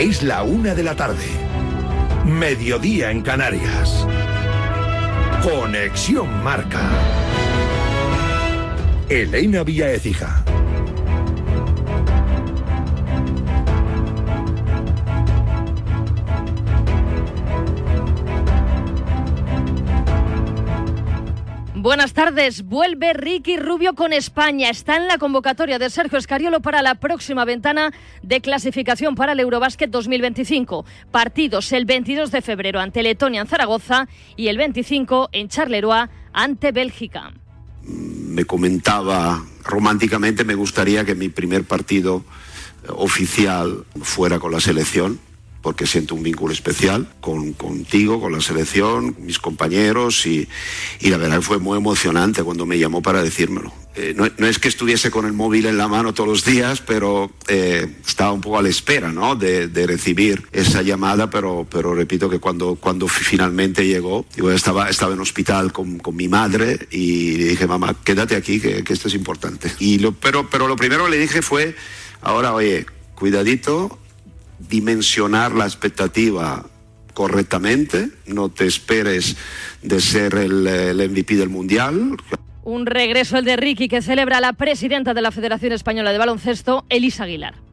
Es la una de la tarde. Mediodía en Canarias. Conexión Marca. Elena Vía Ecija. Buenas tardes. Vuelve Ricky Rubio con España. Está en la convocatoria de Sergio Escariolo para la próxima ventana de clasificación para el Eurobásquet 2025. Partidos el 22 de febrero ante Letonia en Zaragoza y el 25 en Charleroi ante Bélgica. Me comentaba románticamente, me gustaría que mi primer partido oficial fuera con la selección porque siento un vínculo especial con, contigo, con la selección, mis compañeros y, y, la verdad fue muy emocionante cuando me llamó para decírmelo. Eh, no, no, es que estuviese con el móvil en la mano todos los días, pero eh, estaba un poco a la espera ¿no? de, de, recibir esa llamada, pero, pero repito que cuando, cuando finalmente llegó, yo estaba, estaba en hospital con, con mi madre y le dije, mamá, quédate aquí, que, que esto es importante. Y lo, pero, pero lo primero que le dije fue, ahora oye, cuidadito, dimensionar la expectativa correctamente, no te esperes de ser el, MVP del Mundial. Un regreso el de Ricky que celebra la presidenta de la Federación Española de Baloncesto, Elisa Aguilar.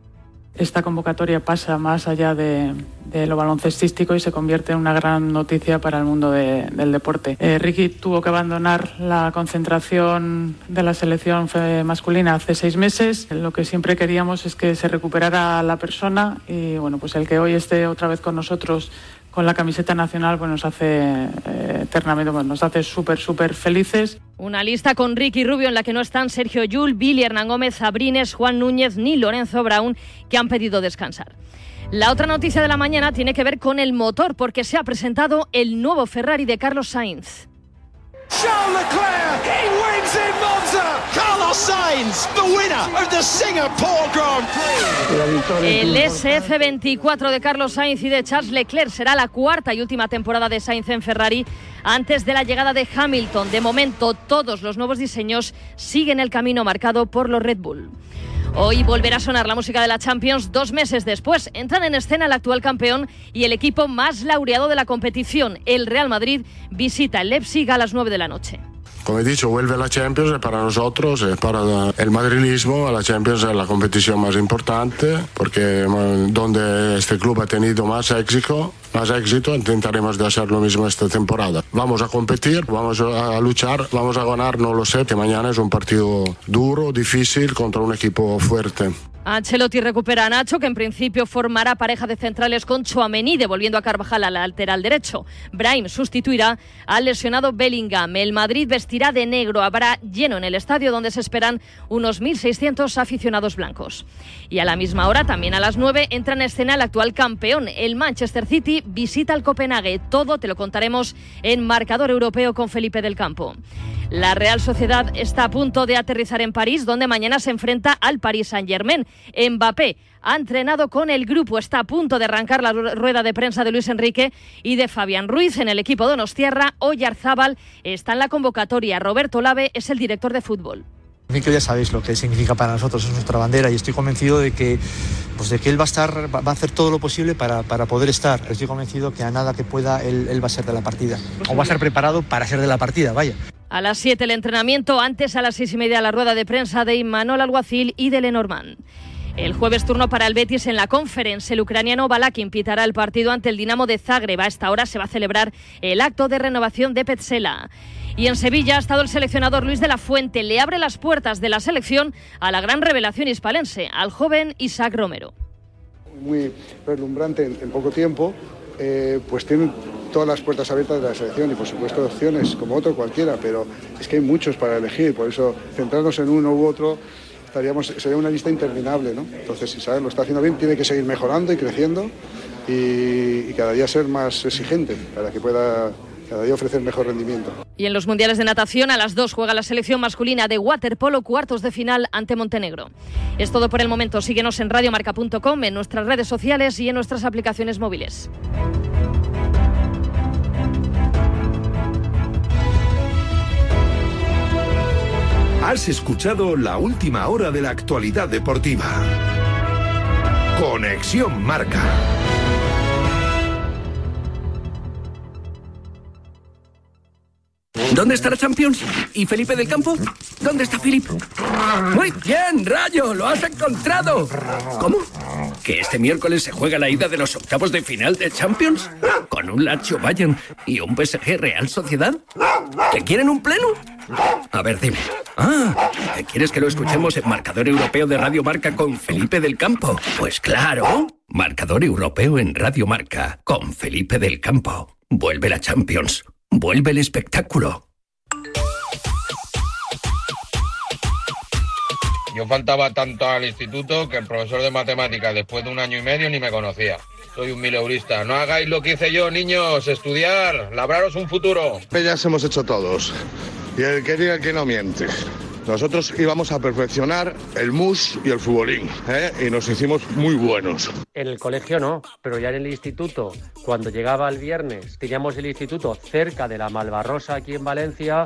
Esta convocatoria pasa más allá de, lo baloncestístico y se convierte en una gran noticia para el mundo de, del deporte. Eh, Ricky tuvo que abandonar la concentración de la selección masculina hace seis meses. Lo que siempre queríamos es que se recuperara la persona y bueno, pues el que hoy esté otra vez con nosotros con la camiseta nacional pues nos hace eh, eternamente, pues nos hace súper, súper felices. Una lista con Ricky Rubio en la que no están Sergio Yul, Billy Hernán Gómez, Sabrines, Juan Núñez ni Lorenzo Brown, que han pedido descansar. La otra noticia de la mañana tiene que ver con el motor, porque se ha presentado el nuevo Ferrari de Carlos Sainz. Charles Leclerc, he wins in Monza. Carlos Sainz, the winner of the Singapore Grand Prix. El SF24 de Carlos Sainz y de Charles Leclerc será la cuarta y última temporada de Sainz en Ferrari antes de la llegada de Hamilton. De momento, todos los nuevos diseños siguen el camino marcado por los Red Bull. Hoy volverá a sonar la música de la Champions dos meses después. Entran en escena el actual campeón y el equipo más laureado de la competición. El Real Madrid visita el Leipzig a las 9 de la noche. Como he dicho, vuelve la Champions para nosotros, para el madrilismo, la Champions es la competición más importante porque donde este club ha tenido más éxito, más éxito, intentaremos de hacer lo mismo esta temporada. Vamos a competir, vamos a luchar, vamos a ganar, no lo sé, que mañana es un partido duro, difícil contra un equipo fuerte. Ancelotti recupera a Nacho, que en principio formará pareja de centrales con Chouameni, devolviendo a Carvajal al lateral derecho. Brahim sustituirá al lesionado Bellingham. El Madrid vestirá de negro. Habrá lleno en el estadio donde se esperan unos 1.600 aficionados blancos. Y a la misma hora, también a las 9, entra en escena el actual campeón. El Manchester City visita al Copenhague. Todo te lo contaremos en Marcador Europeo con Felipe del Campo. La Real Sociedad está a punto de aterrizar en París, donde mañana se enfrenta al Paris Saint-Germain. Mbappé ha entrenado con el grupo, está a punto de arrancar la rueda de prensa de Luis Enrique y de Fabián Ruiz en el equipo Donostierra. Oyarzábal está en la convocatoria. Roberto Lave es el director de fútbol. Mikel ya sabéis lo que significa para nosotros, es nuestra bandera y estoy convencido de que, pues de que él va a estar, va a hacer todo lo posible para, para poder estar. Estoy convencido que a nada que pueda él, él va a ser de la partida o va a estar preparado para ser de la partida, vaya. A las 7 el entrenamiento, antes a las seis y media la rueda de prensa de Imanol Alguacil y de Lenormand. El jueves turno para el Betis en la conferencia. El ucraniano Balakin pitará el partido ante el Dinamo de Zagreb. A esta hora se va a celebrar el acto de renovación de Petzela. Y en Sevilla ha estado el seleccionador Luis de la Fuente. Le abre las puertas de la selección a la gran revelación hispalense, al joven Isaac Romero. Muy relumbrante en poco tiempo, eh, pues tienen todas las puertas abiertas de la selección y por supuesto opciones como otro cualquiera, pero es que hay muchos para elegir, por eso centrarnos en uno u otro estaríamos, sería una lista interminable, ¿no? Entonces, si Isabel lo está haciendo bien, tiene que seguir mejorando y creciendo y, y cada día ser más exigente para que pueda cada día ofrecer mejor rendimiento. Y en los mundiales de natación a las 2 juega la selección masculina de waterpolo cuartos de final ante Montenegro. Es todo por el momento. Síguenos en radiomarca.com, en nuestras redes sociales y en nuestras aplicaciones móviles. Has escuchado la última hora de la actualidad deportiva. Conexión Marca. ¿Dónde está la Champions? ¿Y Felipe del Campo? ¿Dónde está Felipe? Muy bien, Rayo, lo has encontrado. ¿Cómo? ¿Que este miércoles se juega la ida de los octavos de final de Champions? ¿Con un Lazio Bayern y un PSG Real Sociedad? ¿Que quieren un pleno? A ver, dime. Ah, ¿quieres que lo escuchemos en Marcador Europeo de Radio Marca con Felipe del Campo? Pues claro. Marcador Europeo en Radio Marca con Felipe del Campo. Vuelve la Champions. Vuelve el espectáculo. Yo faltaba tanto al instituto que el profesor de matemáticas después de un año y medio ni me conocía. Soy un mileurista. No hagáis lo que hice yo, niños. Estudiar, labraros un futuro. Ya hemos hecho todos. Y el que diga que no miente. Nosotros íbamos a perfeccionar el mus y el futbolín, ¿eh? y nos hicimos muy buenos. En el colegio no, pero ya en el instituto, cuando llegaba el viernes, teníamos el instituto cerca de la Malvarrosa aquí en Valencia,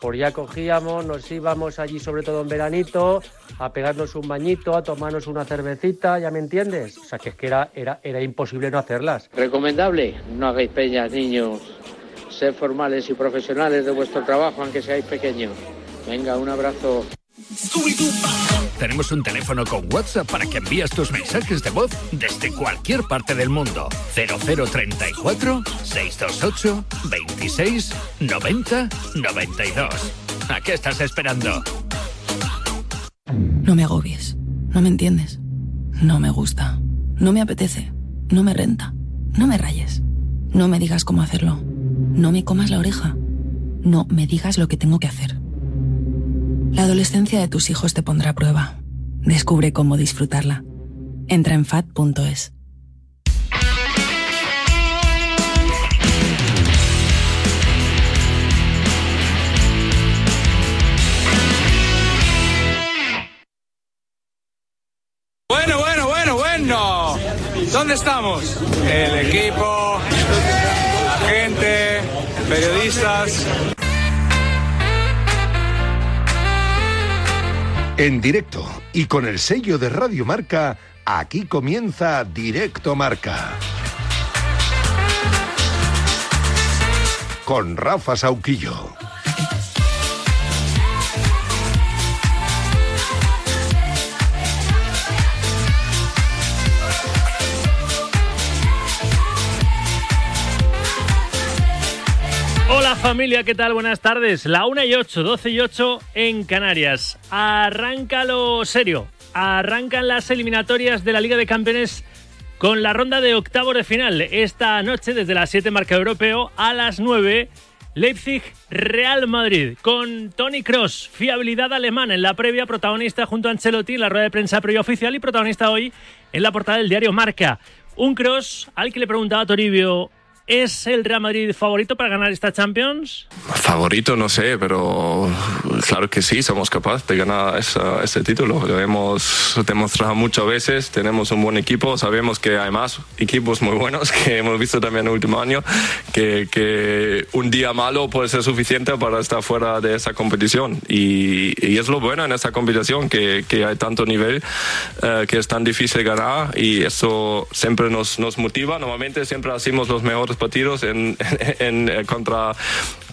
por ya cogíamos, nos íbamos allí, sobre todo en veranito, a pegarnos un bañito, a tomarnos una cervecita, ¿ya me entiendes? O sea, que es que era, era, era imposible no hacerlas. Recomendable, no hagáis peñas, niños. Sed formales y profesionales de vuestro trabajo, aunque seáis pequeños. Venga, un abrazo. Tenemos un teléfono con WhatsApp para que envíes tus mensajes de voz desde cualquier parte del mundo. 0034 628 26 90 92. ¿A qué estás esperando? No me agobies. No me entiendes. No me gusta. No me apetece. No me renta. No me rayes. No me digas cómo hacerlo. No me comas la oreja. No me digas lo que tengo que hacer. La adolescencia de tus hijos te pondrá a prueba. Descubre cómo disfrutarla. Entra en fat.es. Bueno, bueno, bueno, bueno. ¿Dónde estamos? El equipo, la gente, periodistas. En directo y con el sello de Radio Marca, aquí comienza Directo Marca. Con Rafa Sauquillo. Familia, ¿qué tal? Buenas tardes. La 1 y 8, 12 y 8 en Canarias. Arranca lo serio. Arrancan las eliminatorias de la Liga de Campeones con la ronda de octavos de final. Esta noche, desde las 7 marca europeo, a las 9, Leipzig Real Madrid. Con Tony Cross, fiabilidad alemana en la previa, protagonista junto a Ancelotti en la rueda de prensa previa oficial y protagonista hoy en la portada del diario Marca. Un Cross al que le preguntaba a Toribio ¿Es el Real Madrid favorito para ganar esta Champions? Favorito no sé, pero claro que sí, somos capaces de ganar este título. Lo hemos demostrado muchas veces, tenemos un buen equipo, sabemos que hay más equipos muy buenos que hemos visto también en el último año, que, que un día malo puede ser suficiente para estar fuera de esa competición. Y, y es lo bueno en esta competición, que, que hay tanto nivel, eh, que es tan difícil ganar y eso siempre nos, nos motiva. Normalmente siempre hacemos los mejores partidos en, en, en, contra,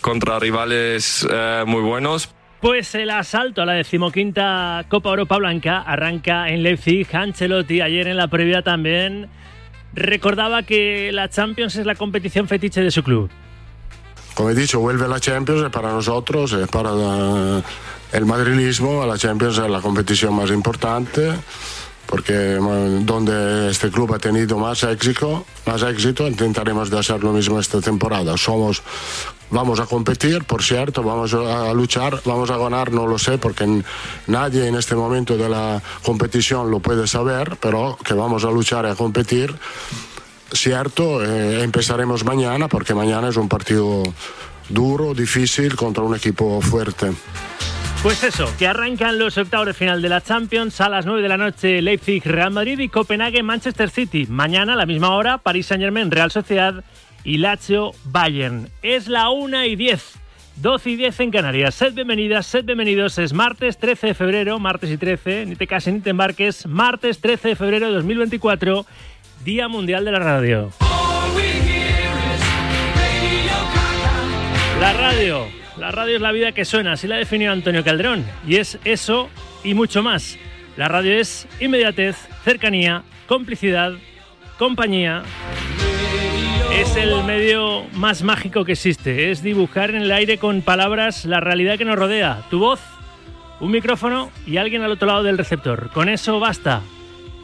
contra rivales eh, muy buenos. Pues el asalto a la decimoquinta Copa Europa Blanca arranca en Leipzig. Ancelotti ayer en la previa también recordaba que la Champions es la competición fetiche de su club. Como he dicho, vuelve la Champions para nosotros, es para la, el madrilismo, la Champions es la competición más importante porque donde este club ha tenido más éxito, más éxito, intentaremos de hacer lo mismo esta temporada. Somos, vamos a competir, por cierto, vamos a luchar, vamos a ganar, no lo sé, porque nadie en este momento de la competición lo puede saber, pero que vamos a luchar y a competir. Cierto, eh, empezaremos mañana, porque mañana es un partido duro, difícil, contra un equipo fuerte. Pues eso, que arrancan los octavos de final de la Champions a las 9 de la noche Leipzig, Real Madrid y Copenhague, Manchester City. Mañana a la misma hora París Saint Germain, Real Sociedad y Lazio, Bayern. Es la 1 y 10. 12 y 10 en Canarias. Sed bienvenidas, sed bienvenidos. Es martes 13 de febrero, martes y 13, ni te cases ni te embarques. Martes 13 de febrero de 2024, Día Mundial de la Radio. La radio La radio es la vida que suena, así la definió Antonio Calderón. Y es eso y mucho más. La radio es inmediatez, cercanía, complicidad, compañía. Es el medio más mágico que existe. Es dibujar en el aire con palabras la realidad que nos rodea. Tu voz, un micrófono y alguien al otro lado del receptor. Con eso basta.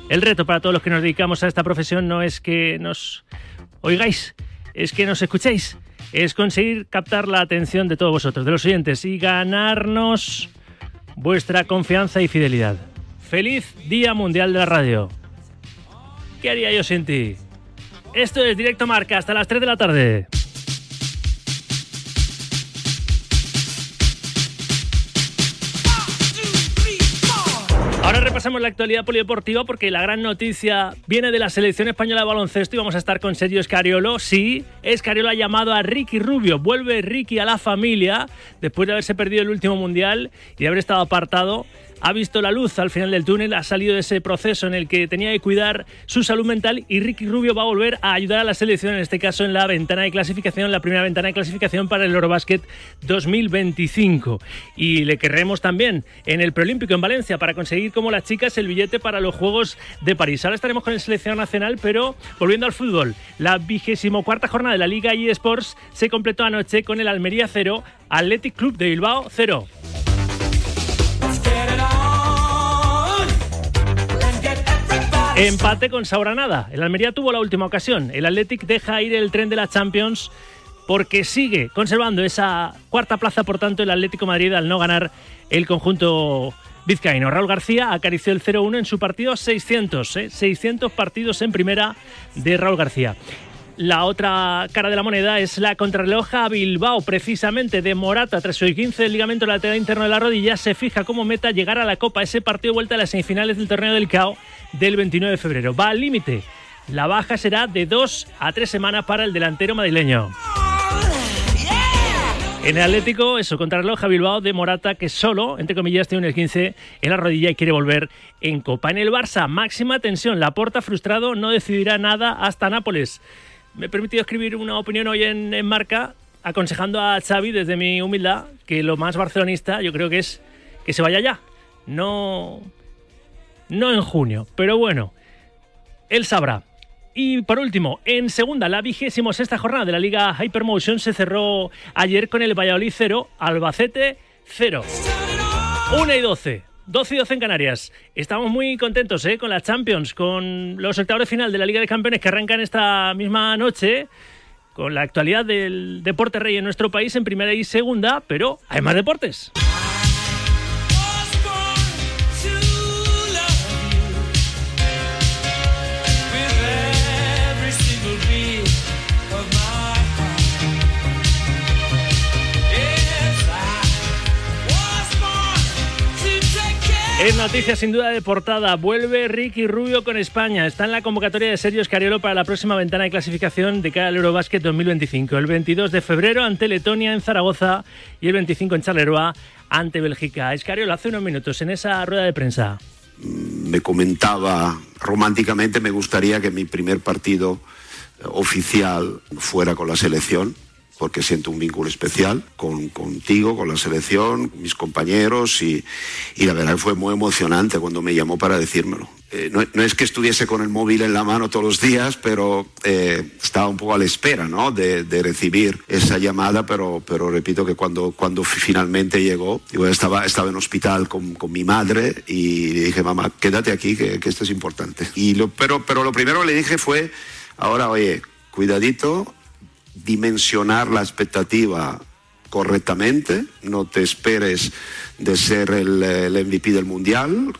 El reto para todos los que nos dedicamos a esta profesión no es que nos oigáis, es que nos escuchéis. Es conseguir captar la atención de todos vosotros, de los oyentes, y ganarnos vuestra confianza y fidelidad. Feliz Día Mundial de la Radio. ¿Qué haría yo sin ti? Esto es Directo Marca hasta las 3 de la tarde. Repasamos la actualidad polideportiva porque la gran noticia viene de la selección española de baloncesto y vamos a estar con Sergio Escariolo. Sí, Escariolo ha llamado a Ricky Rubio. Vuelve Ricky a la familia después de haberse perdido el último mundial y de haber estado apartado ha visto la luz al final del túnel, ha salido de ese proceso en el que tenía que cuidar su salud mental y Ricky Rubio va a volver a ayudar a la selección, en este caso en la ventana de clasificación, la primera ventana de clasificación para el Eurobasket 2025. Y le querremos también en el Preolímpico en Valencia para conseguir como las chicas el billete para los Juegos de París. Ahora estaremos con el seleccionado nacional, pero volviendo al fútbol, la vigésimo cuarta jornada de la Liga eSports se completó anoche con el Almería 0, Athletic Club de Bilbao 0. Empate con Sauranada. El Almería tuvo la última ocasión. El Athletic deja ir el tren de la Champions porque sigue conservando esa cuarta plaza, por tanto, el Atlético Madrid al no ganar el conjunto vizcaíno. Raúl García acarició el 0-1 en su partido 600, 600 ¿eh? partidos en primera de Raúl García. La otra cara de la moneda es la contrarreloja Bilbao, precisamente de Morata, tras su 15 del ligamento lateral interno de la rodilla, se fija como meta llegar a la Copa, ese partido vuelta a las semifinales del torneo del CAO del 29 de febrero. Va al límite. La baja será de dos a tres semanas para el delantero madrileño. En el Atlético, eso, contrarreloj a Bilbao de Morata, que solo, entre comillas, tiene un esguince en la rodilla y quiere volver en Copa. En el Barça, máxima tensión. La Porta frustrado no decidirá nada hasta Nápoles me he permitido escribir una opinión hoy en, Marca aconsejando a Xavi desde mi humildad que lo más barcelonista yo creo que es que se vaya ya. No, no en junio, pero bueno, él sabrá. Y por último, en segunda, la vigésima sexta jornada de la Liga Hypermotion se cerró ayer con el Valladolid 0, Albacete 0. 1 y 12. 12 y 12 en Canarias. Estamos muy contentos ¿eh? con la Champions, con los octavos de final de la Liga de Campeones que arrancan esta misma noche, con la actualidad del deporte rey en nuestro país en primera y segunda, pero hay más deportes. Es noticia sin duda de portada. Vuelve Ricky Rubio con España. Está en la convocatoria de Sergio Escariolo para la próxima ventana de clasificación de cara al Eurobasket 2025. El 22 de febrero ante Letonia en Zaragoza y el 25 en Charleroi ante Bélgica. Escariolo hace unos minutos en esa rueda de prensa. Me comentaba románticamente, me gustaría que mi primer partido oficial fuera con la selección porque siento un vínculo especial con, contigo, con la selección, mis compañeros y, y, la verdad fue muy emocionante cuando me llamó para decírmelo. Eh, no, no, es que estuviese con el móvil en la mano todos los días, pero eh, estaba un poco a la espera ¿no? de, de, recibir esa llamada, pero, pero repito que cuando, cuando finalmente llegó, yo estaba, estaba en hospital con, con mi madre y le dije, mamá, quédate aquí, que, que esto es importante. Y lo, pero, pero lo primero que le dije fue, ahora, oye, cuidadito, dimensionar la expectativa correctamente, no te esperes de ser el, MVP del Mundial.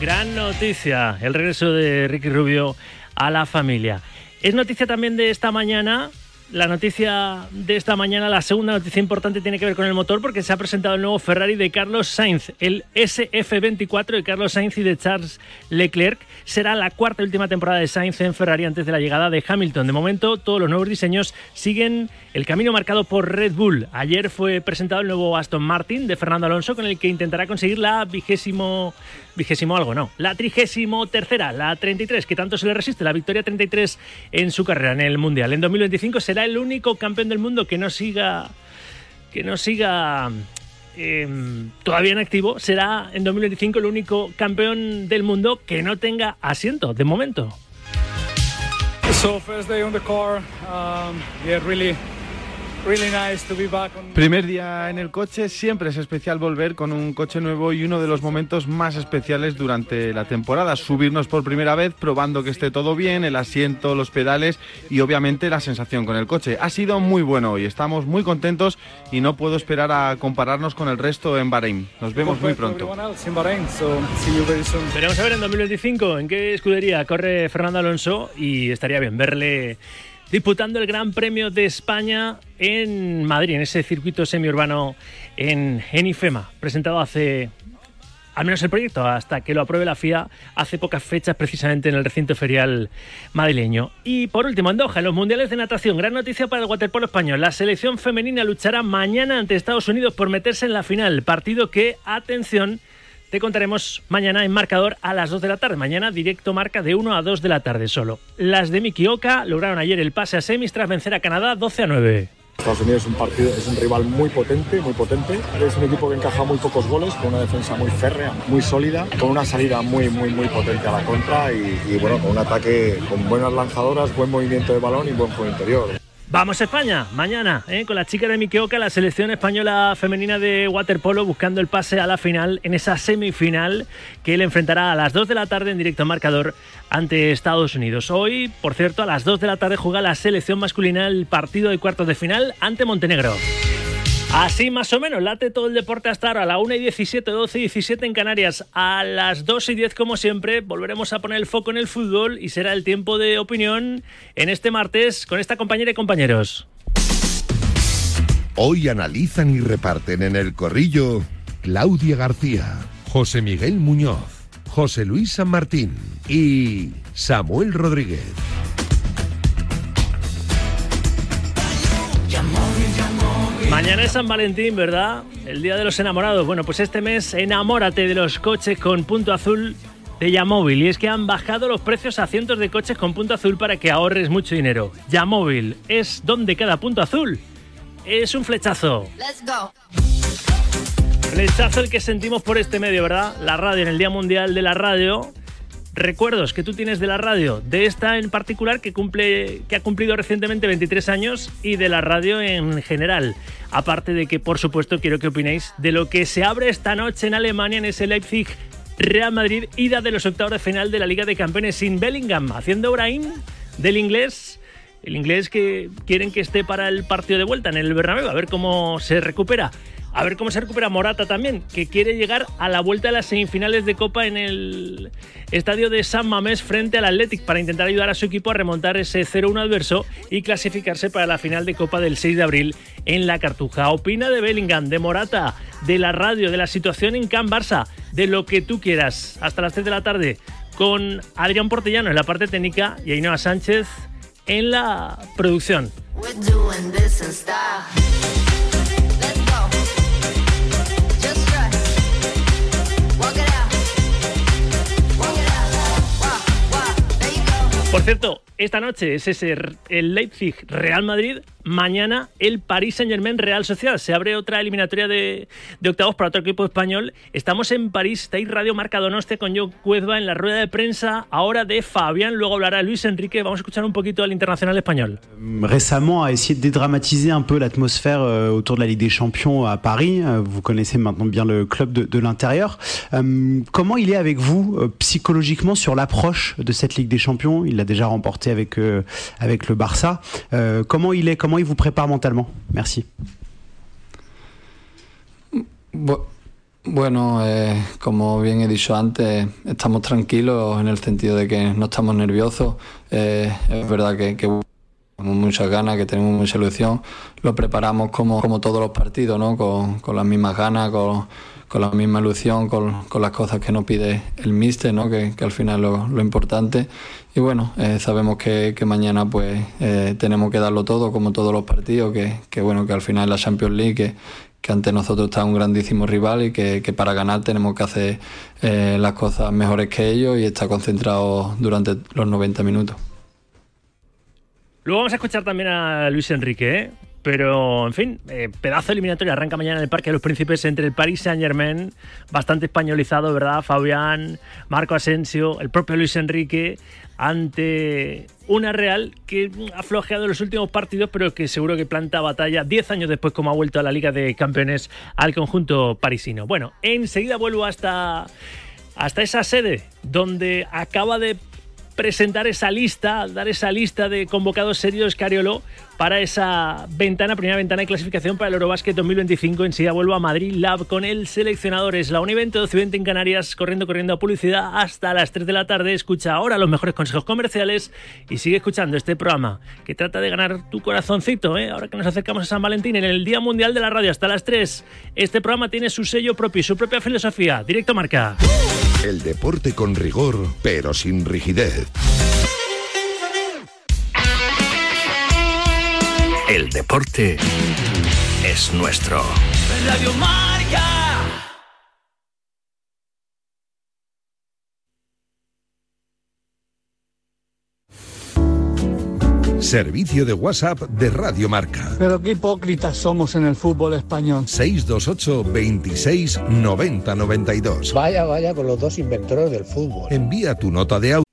Gran noticia, el regreso de Ricky Rubio a la familia. Es noticia también de esta mañana la noticia de esta mañana, la segunda noticia importante tiene que ver con el motor porque se ha presentado el nuevo Ferrari de Carlos Sainz, el SF24 de Carlos Sainz y de Charles Leclerc. Será la cuarta y última temporada de Sainz en Ferrari antes de la llegada de Hamilton. De momento, todos los nuevos diseños siguen el camino marcado por Red Bull. Ayer fue presentado el nuevo Aston Martin de Fernando Alonso con el que intentará conseguir la vigésimo, vigésimo algo, no, la trigésimo tercera, la 33, que tanto se le resiste, la victoria 33 en su carrera en el Mundial. En 2025 será el único campeón del mundo que no siga que no siga em, todavía en activo, será en 2025 el único campeón del mundo que no tenga asiento de momento. So first day on the car, um, yeah, really, really nice to be back on. Primer día en el coche, siempre es especial volver con un coche nuevo y uno de los momentos más especiales durante la temporada. Subirnos por primera vez, probando que esté todo bien, el asiento, los pedales y obviamente la sensación con el coche. Ha sido muy bueno hoy, estamos muy contentos y no puedo esperar a compararnos con el resto en Bahrein. Nos vemos muy pronto. Everyone else in Bahrain, so see you very soon. Veremos a ver en 2025 en qué escudería corre Fernando Alonso y estaría bien verle disputando el Gran Premio de España en Madrid, en ese circuito semiurbano en, en IFEMA, presentado hace, al menos el proyecto, hasta que lo apruebe la FIA hace pocas fechas precisamente en el recinto ferial madrileño. Y por último, en Doha, en los Mundiales de Natación, gran noticia para el waterpolo español. La selección femenina luchará mañana ante Estados Unidos por meterse en la final, partido que, atención, te contaremos mañana en marcador a las 2 de la tarde. Mañana directo marca de 1 a 2 de la tarde solo. Las de Mikioka lograron ayer el pase a semis tras vencer a Canadá 12 a 9. Estados Unidos es un rival muy potente, muy potente. Es un equipo que encaja muy pocos goles, con una defensa muy férrea, muy sólida, con una salida muy, muy, muy potente a la contra y, y bueno, con un ataque con buenas lanzadoras, buen movimiento de balón y buen juego interior. Vamos a España, mañana, ¿eh? con la chica de Mikioka, la selección española femenina de waterpolo buscando el pase a la final, en esa semifinal que le enfrentará a las 2 de la tarde en directo marcador ante Estados Unidos. Hoy, por cierto, a las 2 de la tarde juega la selección masculina el partido de cuartos de final ante Montenegro. Así más o menos, late todo el deporte hasta ahora, a la 1 y 17, 12 y 17 en Canarias. A las 2 y 10, como siempre, volveremos a poner el foco en el fútbol y será el tiempo de opinión en este martes con esta compañera y compañeros. Hoy analizan y reparten en el corrillo Claudia García, José Miguel Muñoz, José Luis San Martín y Samuel Rodríguez. Mañana es San Valentín, ¿verdad? El día de los enamorados. Bueno, pues este mes enamórate de los coches con punto azul de Yamóvil. Y es que han bajado los precios a cientos de coches con punto azul para que ahorres mucho dinero. Yamóvil es donde cada punto azul es un flechazo. Flechazo el que sentimos por este medio, ¿verdad? La radio en el Día Mundial de la Radio. Recuerdos que tú tienes de la radio, de esta en particular que cumple que ha cumplido recientemente 23 años y de la radio en general. Aparte de que por supuesto quiero que opinéis de lo que se abre esta noche en Alemania en ese Leipzig Real Madrid ida de los octavos de final de la Liga de Campeones sin Bellingham, haciendo Brain del inglés el inglés que quieren que esté para el partido de vuelta en el Bernabéu, a ver cómo se recupera. A ver cómo se recupera Morata también, que quiere llegar a la vuelta de las semifinales de Copa en el estadio de San Mamés frente al Athletic para intentar ayudar a su equipo a remontar ese 0-1 adverso y clasificarse para la final de Copa del 6 de abril en la Cartuja. Opina de Bellingham, de Morata, de la radio, de la situación en Can Barça, de lo que tú quieras. Hasta las 3 de la tarde con Adrián Portellano en la parte técnica y Ainhoa Sánchez en la producción. Por cierto, esta noche es ese el Leipzig Real Madrid. Mañana el Paris Saint Germain Real Sociedad. Se abre otra eliminatoria de, de octavos para otro equipo español. Estamos en París, estáis Radio Marca Donostia con Joe Cuezba en la rueda de prensa ahora de Fabián. Luego hablará Luis Enrique. Vamos a escuchar un poquito al internacional español. récemment a essayé de dédramatiser un peu l'atmosphère euh, autour de la Ligue des Champions à Paris. Euh, Vous connaissez maintenant bien le club de, de l'intérieur. Euh, comment il est avec vous euh, psychologiquement sur l'approche de cette Ligue des Champions? Il l'a déjà remporté avec euh, avec le Barça. Euh, comment il est Comment il vous prépare mentalement Merci. Bu- Bueno, eh, como bien he dicho antes, estamos tranquilos en el sentido de que no estamos nerviosos. Eh, es verdad que, que tenemos muchas ganas, que tenemos mucha ilusión. Lo preparamos como, como todos los partidos, ¿no? Con, con las mismas ganas, con, con la misma ilusión, con, las cosas que nos pide el míster, ¿no? Que, al final lo, lo importante. Y bueno, eh, sabemos que, mañana pues eh, tenemos que darlo todo, como todos los partidos, que, bueno, que al final la Champions League, que, ante nosotros está un grandísimo rival y que, que para ganar tenemos que hacer eh, las cosas mejores que ellos y estar concentrados durante los 90 minutos. Luego vamos a escuchar también a Luis Enrique, ¿eh? Pero, en fin, eh, pedazo eliminatorio arranca mañana en el Parque de los Príncipes entre el Paris Saint-Germain, bastante españolizado, ¿verdad? Fabián, Marco Asensio, el propio Luis Enrique, ante una Real que ha flojeado los últimos partidos, pero que seguro que planta batalla 10 años después, como ha vuelto a la Liga de Campeones al conjunto parisino. Bueno, enseguida vuelvo hasta, hasta esa sede donde acaba de presentar esa lista, dar esa lista de convocados serios Cariolo para esa ventana, primera ventana de clasificación para el Eurobasket 2025. Enseguida vuelvo a Madrid Lab con el seleccionador. Es la Univente 1220 en Canarias, corriendo, corriendo a publicidad hasta las 3 de la tarde. Escucha ahora los mejores consejos comerciales y sigue escuchando este programa que trata de ganar tu corazoncito. ¿eh? Ahora que nos acercamos a San Valentín, en el Día Mundial de la Radio hasta las 3. Este programa tiene su sello propio y su propia filosofía. Directo Marca. El deporte con rigor, pero sin rigidez. El deporte es nuestro. Radio Marca. Servicio de WhatsApp de Radio Marca. Pero qué hipócritas somos en el fútbol español. 628 26 90 92. Vaya, vaya con los dos inventores del fútbol. Envía tu nota de audio.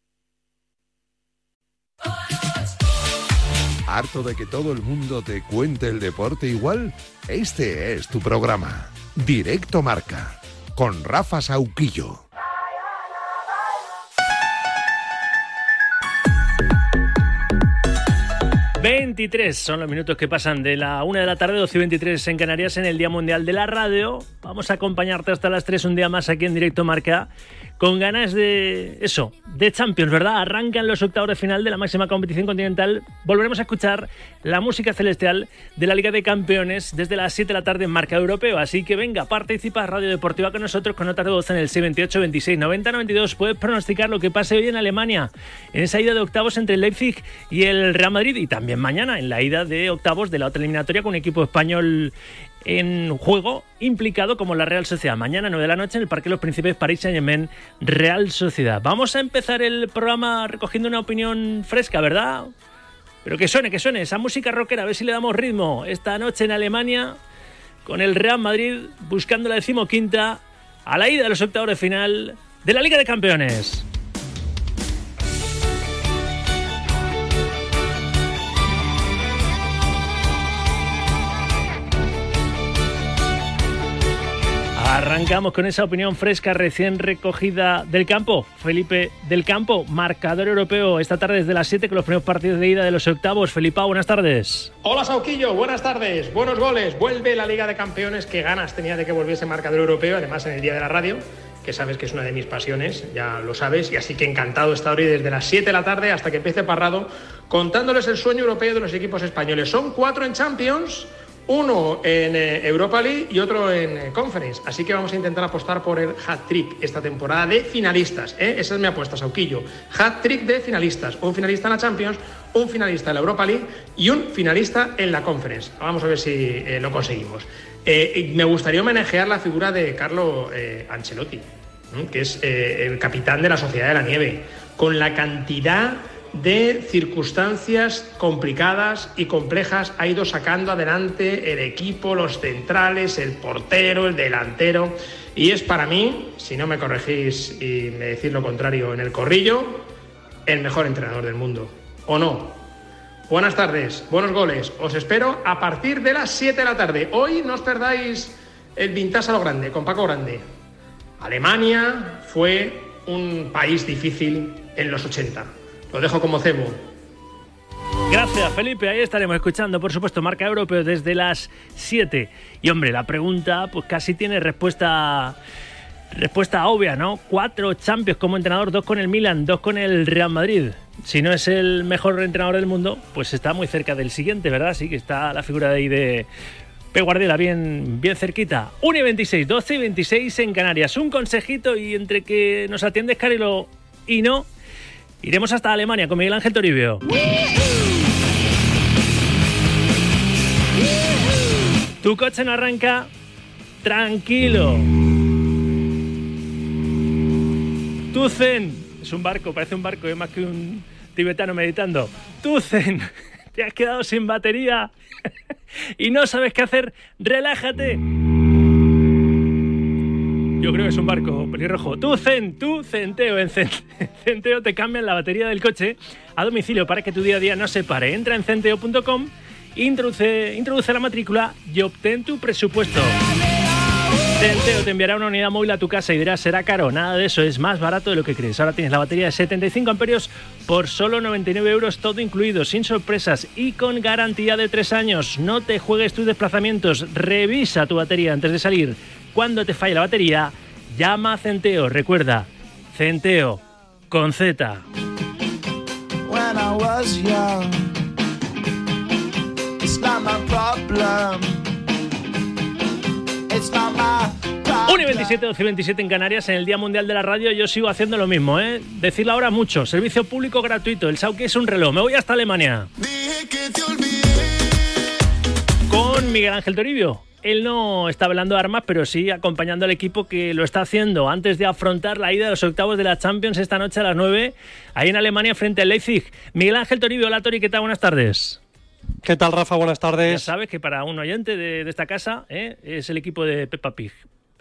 ¿Harto de que todo el mundo te cuente el deporte igual? Este es tu programa. Directo Marca. Con Rafa Sauquillo. 23 son los minutos que pasan de la 1 de la tarde, 12 y 23 en Canarias, en el Día Mundial de la Radio. Vamos a acompañarte hasta las 3 un día más aquí en Directo Marca, con ganas de eso, de Champions, ¿verdad? Arrancan los octavos de final de la máxima competición continental. Volveremos a escuchar la música celestial de la Liga de Campeones desde las 7 de la tarde en Marca Europeo. Así que venga, participa Radio Deportiva con nosotros con notas de voz en el 628 26 90 92. Puedes pronosticar lo que pase hoy en Alemania, en esa ida de octavos entre Leipzig y el Real Madrid y también mañana en la ida de octavos de la otra eliminatoria con un equipo español en juego implicado como la Real Sociedad. Mañana 9 de la noche en el Parque de los Príncipes París Saint-Germain Real Sociedad. Vamos a empezar el programa recogiendo una opinión fresca, ¿verdad? Pero que suene, que suene esa música rockera, a ver si le damos ritmo esta noche en Alemania con el Real Madrid buscando la decimoquinta a la ida de los octavos de final de la Liga de Campeones. Arrancamos con esa opinión fresca recién recogida del campo. Felipe del Campo, marcador europeo esta tarde desde las 7 con los primeros partidos de ida de los octavos. Felipa, buenas tardes. Hola Sauquillo, buenas tardes. Buenos goles. Vuelve la Liga de Campeones. Qué ganas tenía de que volviese marcador europeo, además en el día de la radio que sabes que es una de mis pasiones, ya lo sabes, y así que encantado estar hoy desde las 7 de la tarde hasta que empiece Parrado contándoles el sueño europeo de los equipos españoles. Son cuatro en Champions, uno en eh, Europa League y otro en eh, Conference. Así que vamos a intentar apostar por el hat-trick esta temporada de finalistas. ¿eh? Esa es mi apuesta, Sauquillo. Hat-trick de finalistas. Un finalista en la Champions, un finalista en la Europa League y un finalista en la Conference. Vamos a ver si eh, lo conseguimos. Me gustaría homenajear la figura de Carlo Ancelotti, que es el capitán de la Sociedad de la Nieve, con la cantidad de circunstancias complicadas y complejas ha ido sacando adelante el equipo, los centrales, el portero, el delantero. Y es para mí, si no me corregís y me decís lo contrario en el corrillo, el mejor entrenador del mundo. ¿O no? Buenas tardes, buenos goles. Os espero a partir de las 7 de la tarde. Hoy no os perdáis el Vintage a lo grande, con Paco Grande. Alemania fue un país difícil en los 80. Lo dejo como cebo. Gracias, Felipe. Ahí estaremos escuchando, por supuesto, Marca Europeo desde las 7. Y hombre, la pregunta, pues casi tiene respuesta. Respuesta obvia, ¿no? Cuatro Champions como entrenador, dos con el Milan, dos con el Real Madrid. Si no es el mejor entrenador del mundo, pues está muy cerca del siguiente, ¿verdad? Sí que está la figura de ahí de Pep Guardiola bien, bien cerquita. 1 y 26, 12 y 26 en Canarias. Un consejito y entre que nos atiendes Carilo y no, iremos hasta Alemania con Miguel Ángel Toribio. Tu coche no arranca, tranquilo. Tuzen, es un barco, parece un barco, es más que un tibetano meditando. Tuzen, te has quedado sin batería y no sabes qué hacer, relájate. Yo creo que es un barco pelirrojo. Tú, Zen, tú, Centeo. En Centeo te cambian la batería del coche a domicilio para que tu día a día no se pare. Entra en centeo.com, introduce, introduce la matrícula y obtén tu presupuesto. Centeo te enviará una unidad móvil a tu casa y dirás, será caro. Nada de eso, es más barato de lo que crees. Ahora tienes la batería de 75 amperios por solo 99 euros, todo incluido, sin sorpresas y con garantía de 3 años. No te juegues tus desplazamientos, revisa tu batería antes de salir. Cuando te falle la batería, llama a Centeo. Recuerda, Centeo, con Z. 1 y 27, 12 y 27 en Canarias, en el Día Mundial de la Radio, yo sigo haciendo lo mismo, ¿eh? Decirlo ahora mucho. Servicio público gratuito. El Sauque es un reloj. Me voy hasta Alemania. Con Miguel Ángel Toribio. Él no está velando armas, pero sí acompañando al equipo que lo está haciendo antes de afrontar la ida de los octavos de la Champions esta noche a las 9, ahí en Alemania frente al Leipzig. Miguel Ángel Toribio, hola Tori, ¿qué tal? Buenas tardes. ¿Qué tal, Rafa? Buenas tardes. Ya sabes que para un oyente de, esta casa ¿eh? es el equipo de Peppa Pig.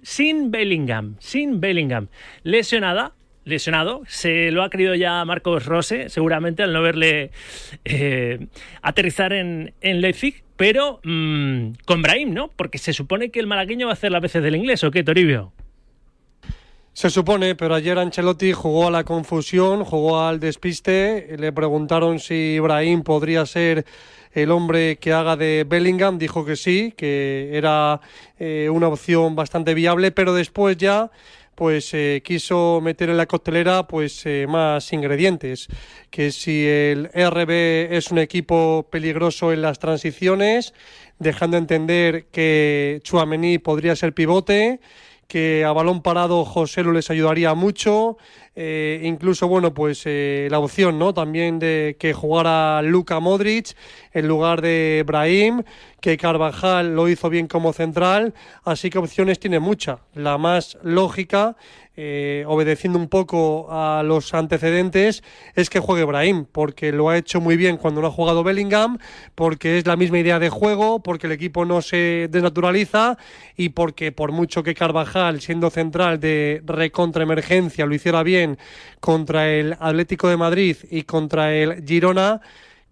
Sin Bellingham, sin Bellingham. Lesionada, lesionado. Se lo ha querido ya Marcos Rose, seguramente al no verle eh, aterrizar en, en, Leipzig, pero mm, con Brahim, ¿no? Porque se supone que el malagueño va a hacer las veces del inglés, ¿o qué, Toribio? Se supone, pero ayer Ancelotti jugó a la confusión, jugó al despiste. Le preguntaron si Brahim podría ser el hombre que haga de Bellingham dijo que sí, que era eh, una opción bastante viable, pero después ya pues eh, quiso meter en la costelera pues eh, más ingredientes que si el RB es un equipo peligroso en las transiciones dejando entender que Chuamení podría ser pivote que a balón parado José lo les ayudaría mucho. Eh, incluso, bueno, pues eh, la opción, ¿no? También de que jugara Luka Modric en lugar de Brahim, que Carvajal lo hizo bien como central. Así que opciones tiene mucha. La más lógica eh, obedeciendo un poco a los antecedentes, es que juegue Brahim, porque lo ha hecho muy bien cuando no ha jugado Bellingham, porque es la misma idea de juego, porque el equipo no se desnaturaliza y porque por mucho que Carvajal, siendo central de recontra emergencia, lo hiciera bien contra el Atlético de Madrid y contra el Girona,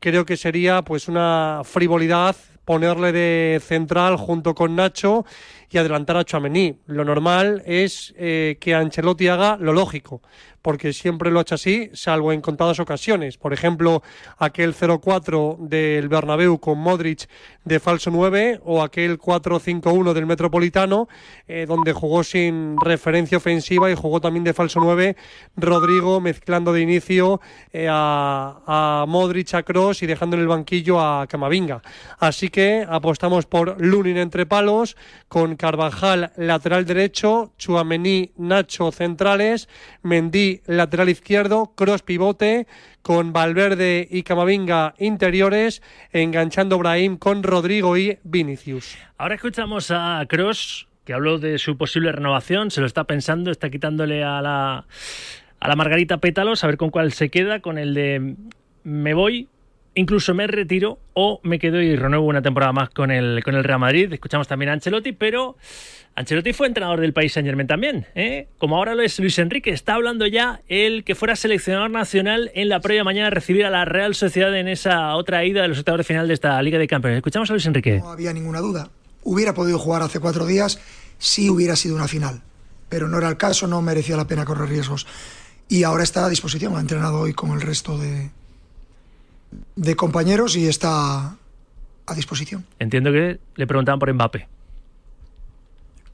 creo que sería pues una frivolidad ponerle de central junto con Nacho y adelantar a Chouameni. Lo normal es eh, que Ancelotti haga lo lógico, porque siempre lo ha hecho así, salvo en contadas ocasiones. Por ejemplo, aquel 0-4 del Bernabéu con Modric de falso 9 o aquel 4-5-1 del Metropolitano, eh, donde jugó sin referencia ofensiva y jugó también de falso 9 Rodrigo mezclando de inicio eh, a, a, Modric, a Cross y dejando en el banquillo a Camavinga. Así que apostamos por Lunin entre palos con Carvajal lateral derecho, Chuamení, Nacho centrales, Mendy lateral izquierdo, Cross pivote, con Valverde y Camavinga interiores, enganchando Brahim con Rodrigo y Vinicius. Ahora escuchamos a Cross, que habló de su posible renovación, se lo está pensando, está quitándole a la, a la Margarita Pétalos, a ver con cuál se queda, con el de me voy, incluso me retiro o me quedo y renuevo una temporada más con el, con el Real Madrid. Escuchamos también a Ancelotti, pero Ancelotti fue entrenador del país Saint Germain también, ¿eh? como ahora lo es Luis Enrique. Está hablando ya el que fuera seleccionador nacional en la previa mañana a recibir a la Real Sociedad en esa otra ida de los octavos de final de esta Liga de Campeones. Escuchamos a Luis Enrique. No había ninguna duda. Hubiera podido jugar hace cuatro días si hubiera sido una final, pero no era el caso, no merecía la pena correr riesgos. Y ahora está a disposición, ha entrenado hoy con el resto de, de compañeros y está a disposición. Entiendo que le preguntaban por Mbappé.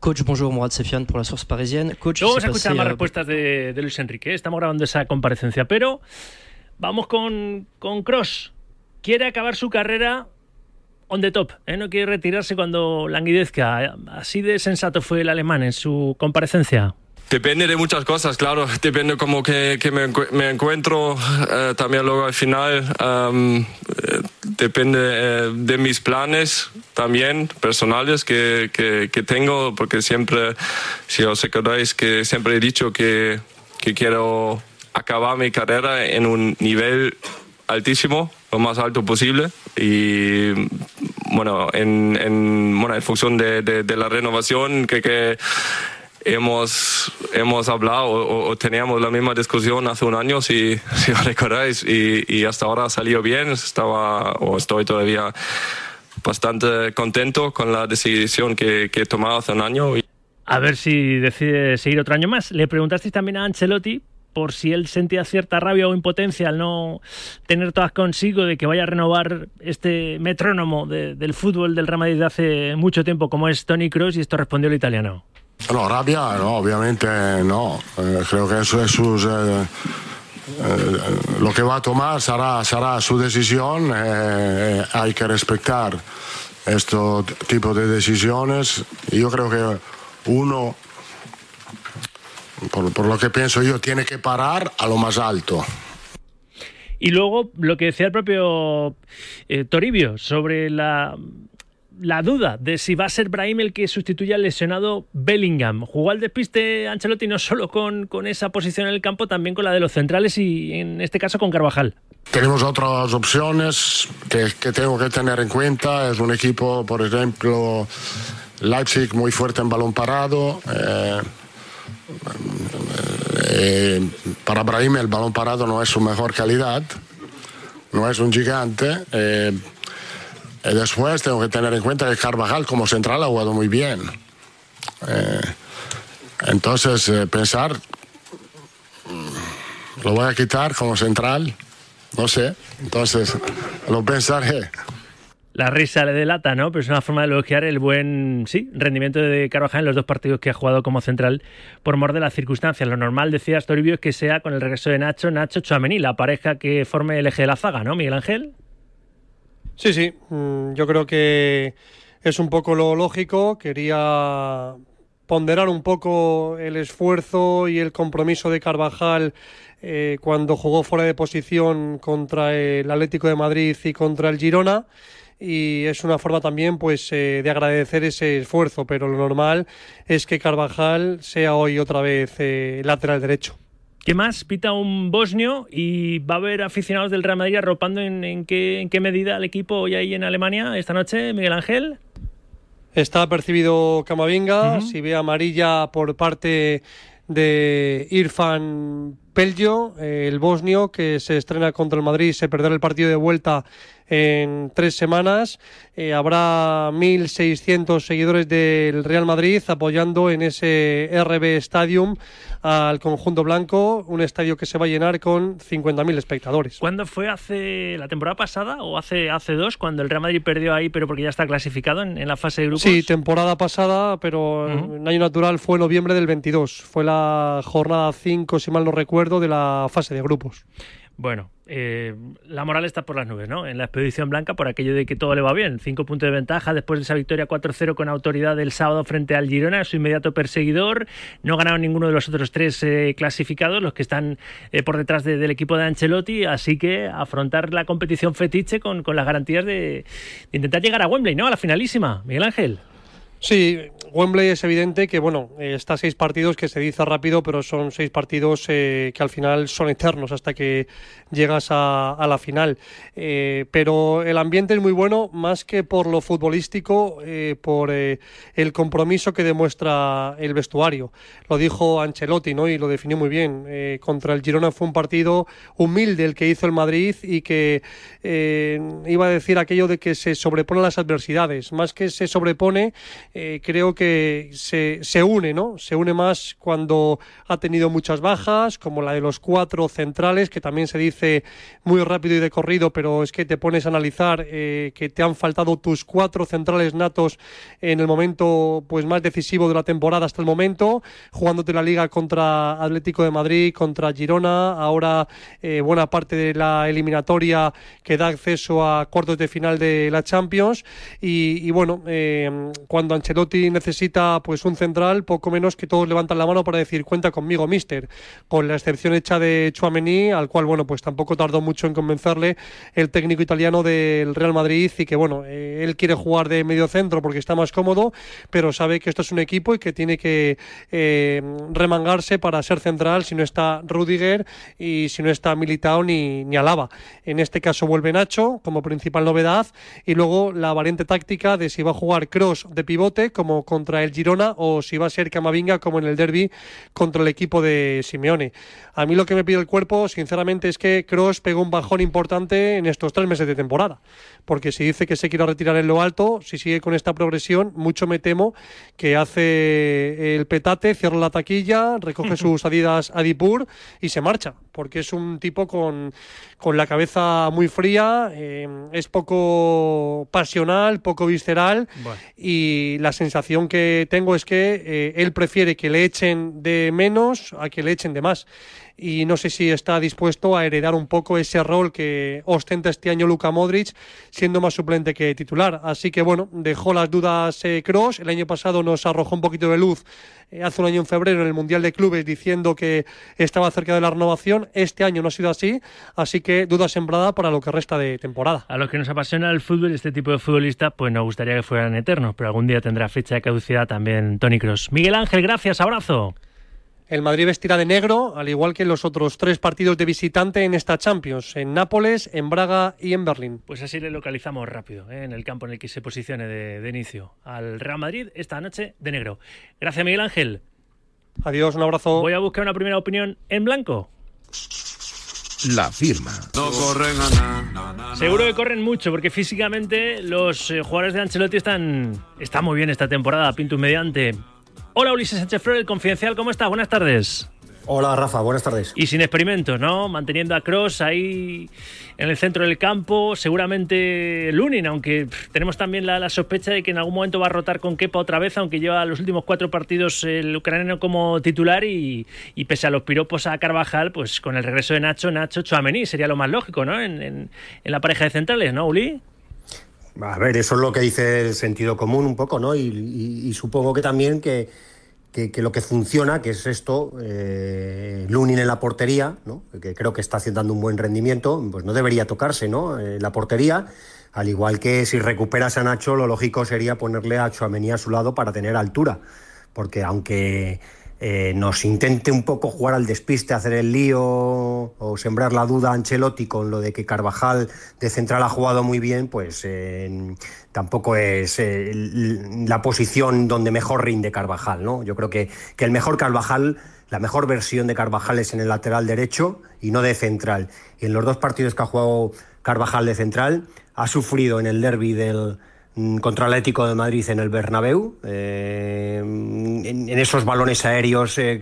Coach, bonjour, Mourad Sefian pour la source parisienne. Coach, vamos a escuchar más respuestas de, de, Luis Enrique. Estamos grabando esa comparecencia, pero vamos con, con Cross. Quiere acabar su carrera on the top. ¿eh? No quiere retirarse cuando languidezca. Así de sensato fue el alemán en su comparecencia. Depende de muchas cosas, claro. Depende como que, que me, me, encuentro eh, también luego al final. Um, depende eh, de mis planes también personales que, que, que, tengo, porque siempre, si os acordáis, que siempre he dicho que, que quiero acabar mi carrera en un nivel altísimo, lo más alto posible. Y bueno, en, en, bueno, en función de, de, la renovación que, que hemos, hemos hablado o, teníamos la misma discusión hace un año, si, si recordáis, y, y, hasta ahora ha salido bien. Estaba, o estoy todavía bastante contento con la decisión que, que he tomado hace un año. A ver si decide seguir otro año más. Le preguntasteis también a Ancelotti por si él sentía cierta rabia o impotencia al no tener todas consigo de que vaya a renovar este metrónomo del fútbol del Real Madrid de hace mucho tiempo como es Tony Kroos y esto respondió el italiano. No, rabia, no, obviamente no. Eh, creo que eso es sus, eh, eh, lo que va a tomar será, será su decisión. hay que respetar este tipo de decisiones. Yo creo que uno, por, lo que pienso yo, tiene que parar a lo más alto. Y luego lo que decía el propio Toribio sobre la la duda de si va a ser Brahim el que sustituya al lesionado Bellingham. Jugó al despiste Ancelotti no solo con, con, esa posición en el campo, también con la de los centrales y en este caso con Carvajal. Tenemos otras opciones que, tengo que tener en cuenta. Es un equipo, por ejemplo, Leipzig muy fuerte en balón parado. Eh, eh, para Brahim el balón parado no es su mejor calidad, no es un gigante. Eh, después tengo que tener en cuenta que Carvajal como central ha jugado muy bien. Eh, entonces, eh, pensar, mm, lo voy a quitar como central, no sé. Entonces, lo pensaré. La risa le delata, ¿no? Pero es una forma de elogiar el buen, sí, rendimiento de Carvajal en los dos partidos que ha jugado como central por mor de las circunstancias. Lo normal, decía Astoribio, es que sea con el regreso de Nacho, Nacho Chuamení, la pareja que forme el eje de la zaga, ¿no, Miguel Ángel? Sí, sí, mm, yo creo que es un poco lo lógico. Quería ponderar un poco el esfuerzo y el compromiso de Carvajal eh, cuando jugó fuera de posición contra el Atlético de Madrid y contra el Girona. Y es una forma también pues eh, de agradecer ese esfuerzo pero lo normal es que Carvajal sea hoy otra vez eh, lateral derecho ¿Qué más? Pita un bosnio y va a haber aficionados del Real Madrid arropando en, qué, en qué medida el equipo hoy ahí en Alemania esta noche, Miguel Ángel. Está percibido Camavinga, si ve amarilla por parte de Irfan Pello, el bosnio que se estrena contra el Madrid, se perderá el partido de vuelta en tres semanas. Eh, habrá 1.600 seguidores del Real Madrid apoyando en ese RB Stadium al conjunto blanco, un estadio que se va a llenar con 50.000 espectadores. ¿Cuándo fue? ¿Hace la temporada pasada o hace, hace dos? Cuando el Real Madrid perdió ahí, pero porque ya está clasificado en, la fase de grupos. Sí, temporada pasada, pero en año natural fue noviembre del 22. Fue la jornada 5, si mal no recuerdo, de la fase de grupos. Bueno, eh, la moral está por las nubes, ¿no? En la expedición blanca, por aquello de que todo le va bien. Cinco puntos de ventaja después de esa victoria 4-0 con autoridad el sábado frente al Girona, su inmediato perseguidor. No ganaron ninguno de los otros tres eh, clasificados, los que están eh, por detrás del equipo de Ancelotti. Así que afrontar la competición fetiche con, las garantías de, de intentar llegar a Wembley, ¿no? A la finalísima, Miguel Ángel. Sí, Wembley es evidente que, bueno, eh, está seis partidos que se dice rápido, pero son seis partidos eh, que al final son eternos hasta que llegas a, la final. Eh, pero el ambiente es muy bueno, más que por lo futbolístico, por el compromiso que demuestra el vestuario. Lo dijo Ancelotti, ¿no? Y lo definió muy bien. contra el Girona fue un partido humilde el que hizo el Madrid y que iba a decir aquello de que se sobrepone las adversidades. Más que se sobrepone, eh, creo que se, se, une, ¿no? Se une más cuando ha tenido muchas bajas, como la de los cuatro centrales, que también se dice muy rápido y de corrido, pero es que te pones a analizar eh, que te han faltado tus cuatro centrales natos en el momento pues más decisivo de la temporada hasta el momento, jugándote la liga contra Atlético de Madrid, contra Girona, ahora eh, buena parte de la eliminatoria que da acceso a cuartos de final de la Champions y, y bueno, cuando Ancelotti necesita pues un central, poco menos que todos levantan la mano para decir cuenta conmigo, mister, con la excepción hecha de Chuamení, al cual bueno pues tampoco tardó mucho en convencerle el técnico italiano del Real Madrid y que bueno eh, él quiere jugar de medio centro porque está más cómodo, pero sabe que esto es un equipo y que tiene que eh, remangarse para ser central si no está Rudiger y si no está Militao ni, ni Alaba. En este caso vuelve Nacho como principal novedad y luego la variante táctica de si va a jugar Cross de pivote como contra el Girona o si va a ser Camavinga como en el derby contra el equipo de Simeone. A mí lo que me pide el cuerpo, sinceramente, es que Cross pegó un bajón importante en estos tres meses de temporada. Porque si dice que se quiere retirar en lo alto, si sigue con esta progresión, mucho me temo que hace el petate, cierra la taquilla, recoge sus adidas Adipur y se marcha. Porque es un tipo con, con la cabeza muy fría, eh, es poco pasional, poco visceral y la sensación que tengo es que eh, él prefiere que le echen de menos a que le echen de más y no sé si está dispuesto a heredar un poco ese rol que ostenta este año Luka Modric, siendo más suplente que titular. Así que bueno, dejó las dudas Cross. el año pasado nos arrojó un poquito de luz eh, hace un año en febrero en el Mundial de Clubes diciendo que estaba cerca de la renovación. Este año no ha sido así, así que duda sembrada para lo que resta de temporada. A los que nos apasiona el fútbol, este tipo de futbolista, pues nos gustaría que fueran eternos, pero algún día tendrá fecha de caducidad también Tony Cross. Miguel Ángel, gracias, abrazo. El Madrid vestirá de negro, al igual que los otros tres partidos de visitante en esta Champions, en Nápoles, en Braga y en Berlín. Pues así le localizamos rápido, ¿eh? en el campo en el que se posicione de, inicio al Real Madrid esta noche de negro. Gracias, Miguel Ángel. Adiós, un abrazo. Voy a buscar una primera opinión en blanco. La firma. No corren a Seguro que corren mucho porque físicamente los eh, jugadores de Ancelotti están, están muy bien esta temporada, pinto mediante. Hola Ulises Sánchez Flores, Confidencial, ¿cómo estás? Buenas tardes. Hola Rafa, buenas tardes. Y sin experimentos, ¿no? Manteniendo a Cross ahí en el centro del campo, seguramente Lunin, aunque tenemos también la, sospecha de que en algún momento va a rotar con Kepa otra vez, aunque lleva los últimos cuatro partidos el ucraniano como titular y, pese a los piropos a Carvajal, pues con el regreso de Nacho, Nacho Chuamení sería lo más lógico, ¿no? En, la pareja de centrales, ¿no, Uli? A ver, eso es lo que dice el sentido común un poco, ¿no? Y, supongo que también que, lo que funciona, que es esto, eh, Lunin en la portería, ¿no? que creo que está haciendo un buen rendimiento, pues no debería tocarse, ¿no? Eh, la portería, al igual que si recuperas a Nacho, lo lógico sería ponerle a Chuamení a su lado para tener altura, porque aunque eh, nos intente un poco jugar al despiste, hacer el lío o sembrar la duda a Ancelotti con lo de que Carvajal de central ha jugado muy bien, pues eh, tampoco es eh, la posición donde mejor rinde Carvajal. ¿no? Yo creo que, que el mejor Carvajal, la mejor versión de Carvajal es en el lateral derecho y no de central. Y en los dos partidos que ha jugado Carvajal de central, ha sufrido en el derby del contra el Atlético de Madrid en el Bernabéu. Eh, en, esos balones aéreos eh,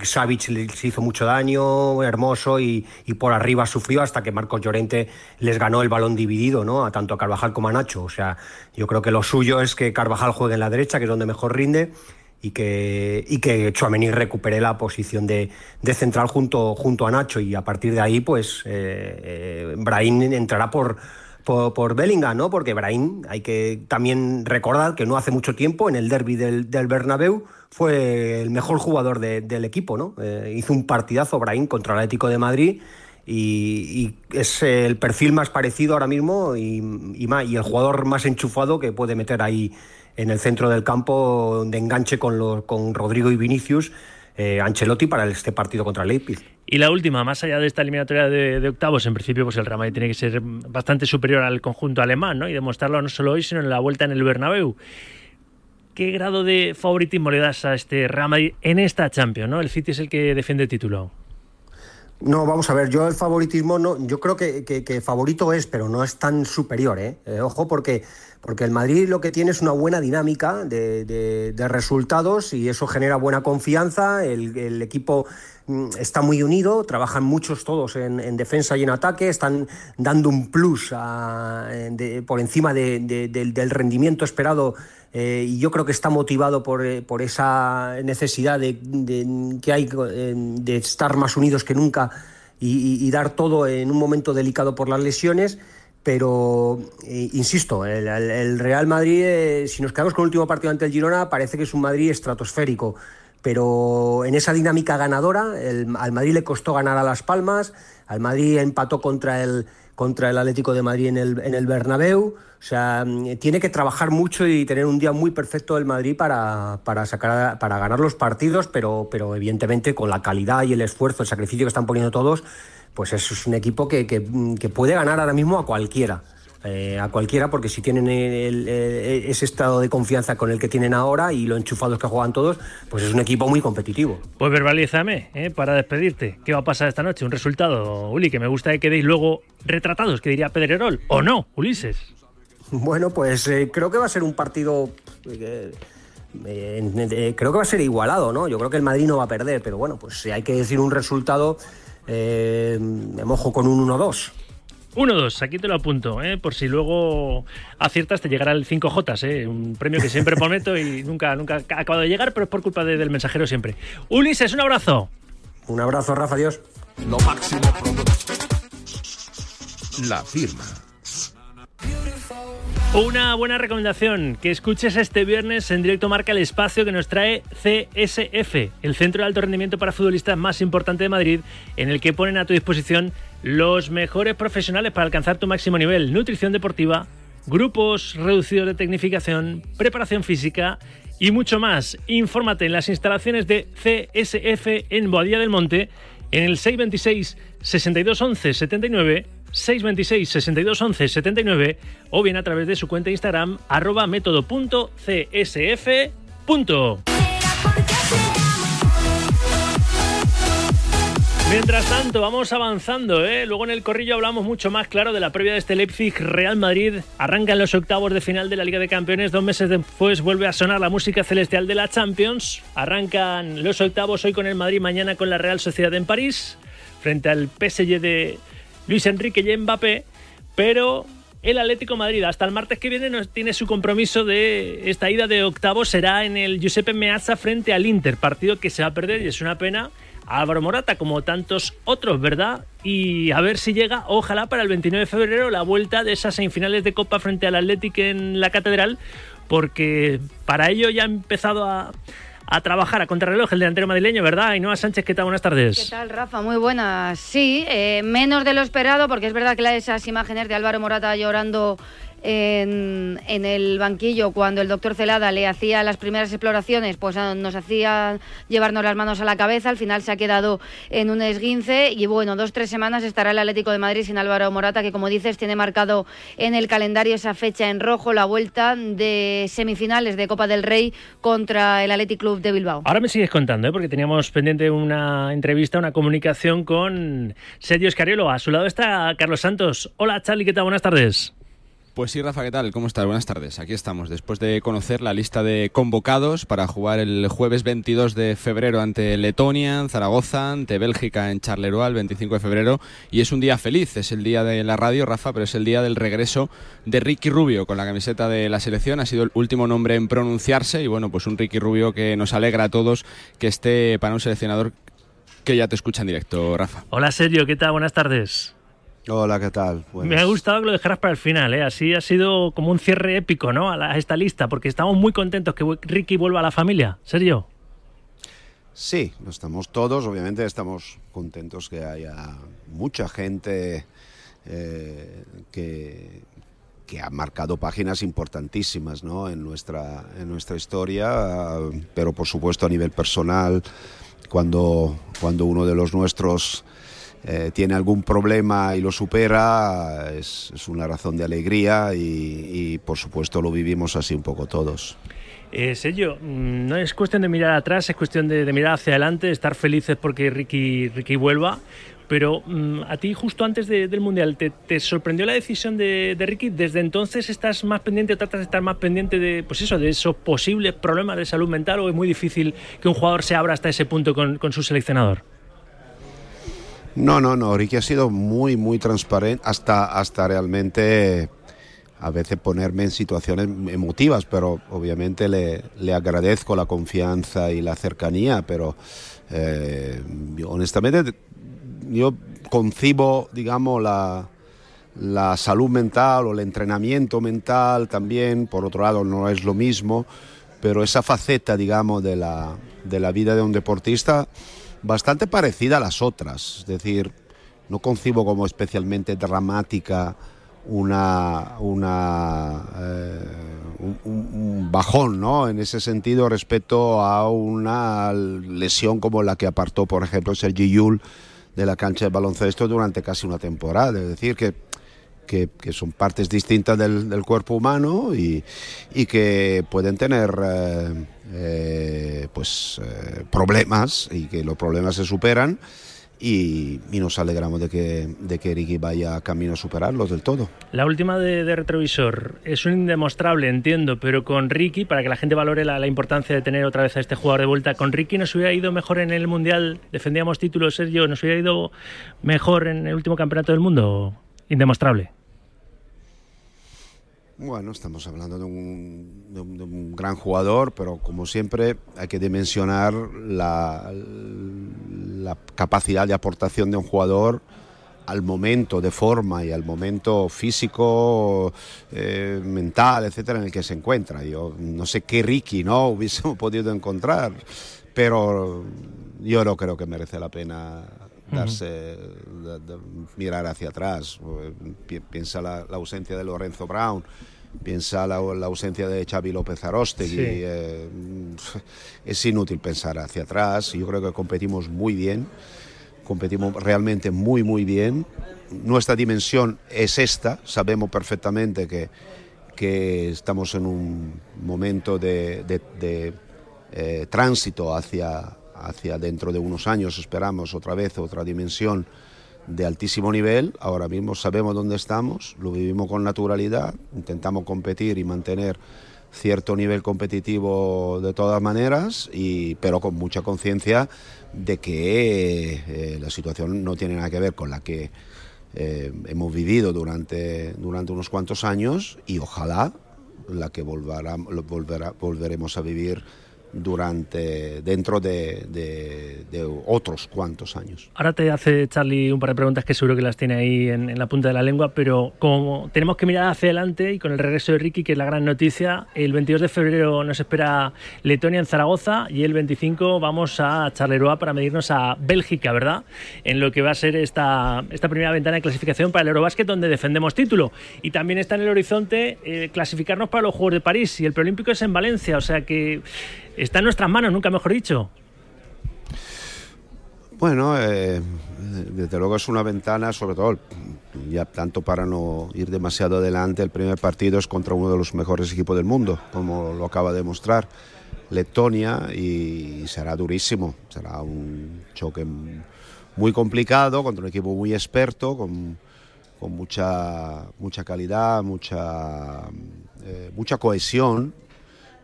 les hizo mucho daño, hermoso, y, por arriba sufrió hasta que Marcos Llorente les ganó el balón dividido, ¿no? A tanto a Carvajal como a Nacho. O sea, yo creo que lo suyo es que Carvajal juegue en la derecha, que es donde mejor rinde, y que, y que Chouameni recupere la posición de, central junto, junto a Nacho. Y a partir de ahí, pues, eh, Brahim entrará por por, Bellingham, ¿no? Porque Brahim, hay que también recordar que no hace mucho tiempo, en el derby del, del Bernabéu, fue el mejor jugador del equipo, ¿no? Eh, hizo un partidazo Brahim contra el Atlético de Madrid y, es el perfil más parecido ahora mismo y, y, el jugador más enchufado que puede meter ahí en el centro del campo de enganche con, los, con Rodrigo y Vinicius eh, Ancelotti para este partido contra Leipzig. Y la última, más allá de esta eliminatoria de, octavos, en principio pues el Real Madrid tiene que ser bastante superior al conjunto alemán, ¿no? Y demostrarlo no solo hoy, sino en la vuelta en el Bernabéu. ¿Qué grado de favoritismo le das a este Real Madrid en esta Champions, ¿no? El City es el que defiende el título. No, vamos a ver, yo el favoritismo no, yo creo que, favorito es, pero no es tan superior, ¿eh? eh ojo, porque porque el Madrid lo que tiene es una buena dinámica de, resultados y eso genera buena confianza, el, equipo mm, está muy unido, trabajan muchos todos en, defensa y en ataque, están dando un plus por encima del, rendimiento esperado eh, y yo creo que está motivado por, eh, esa necesidad de, que hay eh, de estar más unidos que nunca y dar todo en un momento delicado por las lesiones pero insisto, el, Real Madrid, si nos quedamos con el último partido ante el Girona, parece que es un Madrid estratosférico. Pero en esa dinámica ganadora, al Madrid le costó ganar a Las Palmas, al Madrid empató contra el, contra el Atlético de Madrid en el, en el Bernabéu. O sea, mm, tiene que trabajar mucho y tener un día muy perfecto el Madrid para, para, sacar, para ganar los partidos, pero, pero evidentemente con la calidad y el esfuerzo, el sacrificio que están poniendo todos, pues es un equipo que, que, puede ganar ahora mismo a cualquiera. Eh, a cualquiera, porque si tienen ese estado de confianza con el que tienen ahora y lo enchufados que juegan todos, pues es un equipo muy competitivo. Pues verbalízame, ¿eh? para despedirte. ¿Qué va a pasar esta noche? Un resultado, Uli, que me gusta que quedéis luego retratados, que diría Pedrerol. ¿O no, Ulises? Bueno, pues eh, creo que va a ser un partido... creo que va a ser igualado, ¿no? Yo creo que el Madrid no va a perder, pero bueno, pues si hay que decir un resultado, eh, me mojo con un 1-2. 1-2, aquí te lo apunto, ¿eh? por si luego aciertas te llegará el 5J, ¿eh? un premio que siempre prometo y nunca, nunca ha acabado de llegar, pero es por culpa del mensajero siempre. Ulises, un abrazo. Un abrazo, Rafa, Dios. Lo máximo. La firma. Una buena recomendación, que escuches este viernes en directo marca el espacio que nos trae CSF, el centro de alto rendimiento para futbolistas más importante de Madrid, en el que ponen a tu disposición los mejores profesionales para alcanzar tu máximo nivel, nutrición deportiva, grupos reducidos de tecnificación, preparación física y mucho más. Infórmate en las instalaciones de CSF en Boadilla del Monte en el 626 6211 79 626 62 11 79 o bien a través de su cuenta Instagram arroba método.csf. Mientras tanto, vamos avanzando, ¿eh? Luego en el corrillo hablamos mucho más claro de la previa de este Leipzig Real Madrid. Arrancan los octavos de final de la Liga de Campeones. Dos meses después vuelve a sonar la música celestial de la Champions. Arrancan los octavos hoy con el Madrid, mañana con la Real Sociedad en París, frente al PSG de Luis Enrique y Mbappé, pero el Atlético Madrid hasta el martes que viene no tiene su compromiso de esta ida de octavo será en el Giuseppe Meazza frente al Inter, partido que se va a perder y es una pena. Álvaro Morata, como tantos otros, ¿verdad? Y a ver si llega, ojalá para el 29 de febrero, la vuelta de esas semifinales de Copa frente al Atlético en la Catedral, porque para ello ya ha empezado a, a trabajar a contrarreloj el delantero madrileño, ¿verdad? Ainhoa Sánchez, ¿qué tal? Buenas tardes. ¿Qué tal, Rafa? Muy buenas. Sí, eh, menos de lo esperado, porque es verdad que esas imágenes de Álvaro Morata llorando en, el banquillo cuando el doctor Celada le hacía las primeras exploraciones, pues ah, nos hacía llevarnos las manos a la cabeza. Al final se ha quedado en un esguince y bueno, dos, tres semanas estará el Atlético de Madrid sin Álvaro Morata, que como dices tiene marcado en el calendario esa fecha en rojo, la vuelta de semifinales de Copa del Rey contra el Athletic Club de Bilbao. Ahora me sigues contando, ¿eh? porque teníamos pendiente una entrevista, una comunicación con Sergio Escariolo. A su lado está Carlos Santos. Hola, Charlie, ¿qué tal? Buenas tardes. Pues sí, Rafa, ¿qué tal? ¿Cómo estás? Buenas tardes. Aquí estamos, después de conocer la lista de convocados para jugar el jueves 22 de febrero ante Letonia, en Zaragoza, ante Bélgica en Charleroi el 25 de febrero. Y es un día feliz, es el día de la radio, Rafa, pero es el día del regreso de Ricky Rubio con la camiseta de la selección. Ha sido el último nombre en pronunciarse y bueno, pues un Ricky Rubio que nos alegra a todos que esté para un seleccionador que ya te escucha en directo, Rafa. Hola, Sergio, ¿qué tal? Buenas tardes. Hola, ¿qué tal? Me ha gustado que lo dejaras para el final, ¿eh? así ha sido como un cierre épico ¿no? a, esta lista, porque estamos muy contentos que Ricky vuelva a la familia. ¿Serio? Sí, estamos todos, obviamente estamos contentos que haya mucha gente eh, que, que ha marcado páginas importantísimas ¿no? en, nuestra, en nuestra historia, pero por supuesto a nivel personal, cuando, cuando uno de los nuestros eh, tiene algún problema y lo supera, es, una razón de alegría y, por supuesto lo vivimos así un poco todos. Eh, Sello, mm, no es cuestión de mirar atrás, es cuestión de, mirar hacia adelante, estar felices porque Ricky, Ricky vuelva. Pero mm, a ti, justo antes del Mundial, ¿te, sorprendió la decisión de, Ricky? ¿Desde entonces estás más pendiente o tratas de estar más pendiente de, pues eso, de esos posibles problemas de salud mental o es muy difícil que un jugador se abra hasta ese punto con su seleccionador? No, no, no. Ricky ha sido muy, muy transparente hasta, hasta realmente a veces ponerme en situaciones emotivas, pero obviamente le, le agradezco la confianza y la cercanía, pero eh, honestamente yo concibo, digamos, la, la salud mental o el entrenamiento mental también, por otro lado, no es lo mismo, pero esa faceta, digamos, de la, de la vida de un deportista, bastante parecida a las otras. Es decir, no concibo como especialmente dramática una, una eh, un, bajón ¿no? en ese sentido respecto a una lesión como la que apartó, por ejemplo, Sergi Yul de la cancha de baloncesto durante casi una temporada. Es decir, que que, son partes distintas del, cuerpo humano y, que pueden tener eh, eh, pues eh, problemas y que los problemas se superan y, nos alegramos de que, de que Ricky vaya camino a superarlos del todo. La última de, retrovisor es un indemostrable, entiendo, pero con Ricky, para que la gente valore la, la, importancia de tener otra vez a este jugador de vuelta, con Ricky nos hubiera ido mejor en el Mundial, defendíamos títulos, Sergio, nos hubiera ido mejor en el último campeonato del mundo, indemostrable. Bueno, estamos hablando de un, gran jugador, pero como siempre hay que dimensionar la, capacidad de aportación de un jugador al momento de forma y al momento físico, eh, mental, etcétera, en el que se encuentra. Yo no sé qué Ricky no hubiésemos podido encontrar, pero yo no creo que merece la pena darse, mirar hacia atrás. Piensa la, la, ausencia de Lorenzo Brown, piensa la, la ausencia de Xavi López Arostegui. Eh, es inútil pensar hacia atrás. Yo creo que competimos muy bien, competimos realmente muy, muy bien. Nuestra dimensión es esta, sabemos perfectamente que, que estamos en un momento de, de, eh, tránsito hacia, hacia dentro de unos años, esperamos otra vez otra dimensión de altísimo nivel, ahora mismo sabemos dónde estamos, lo vivimos con naturalidad, intentamos competir y mantener cierto nivel competitivo de todas maneras, y, pero con mucha conciencia de que eh, la situación no tiene nada que ver con la que eh, hemos vivido durante, durante unos cuantos años y ojalá la que volveremos a vivir durante dentro de, otros cuantos años. Ahora te hace Charlie un par de preguntas que seguro que las tiene ahí en, la punta de la lengua, pero como tenemos que mirar hacia adelante y con el regreso de Ricky, que es la gran noticia, el 22 de febrero nos espera Letonia en Zaragoza y el 25 vamos a Charleroi para medirnos a Bélgica, ¿verdad? En lo que va a ser esta, esta primera ventana de clasificación para el Eurobásquet donde defendemos título. Y también está en el horizonte eh, clasificarnos para los Juegos de París y el preolímpico es en Valencia, o sea que está en nuestras manos, nunca mejor dicho. Bueno, eh, desde luego es una ventana, sobre todo, ya tanto para no ir demasiado adelante, el primer partido es contra uno de los mejores equipos del mundo, como lo acaba de mostrar Letonia, y será durísimo, será un choque muy complicado contra un equipo muy experto, con, mucha, mucha calidad, mucha, eh, mucha cohesión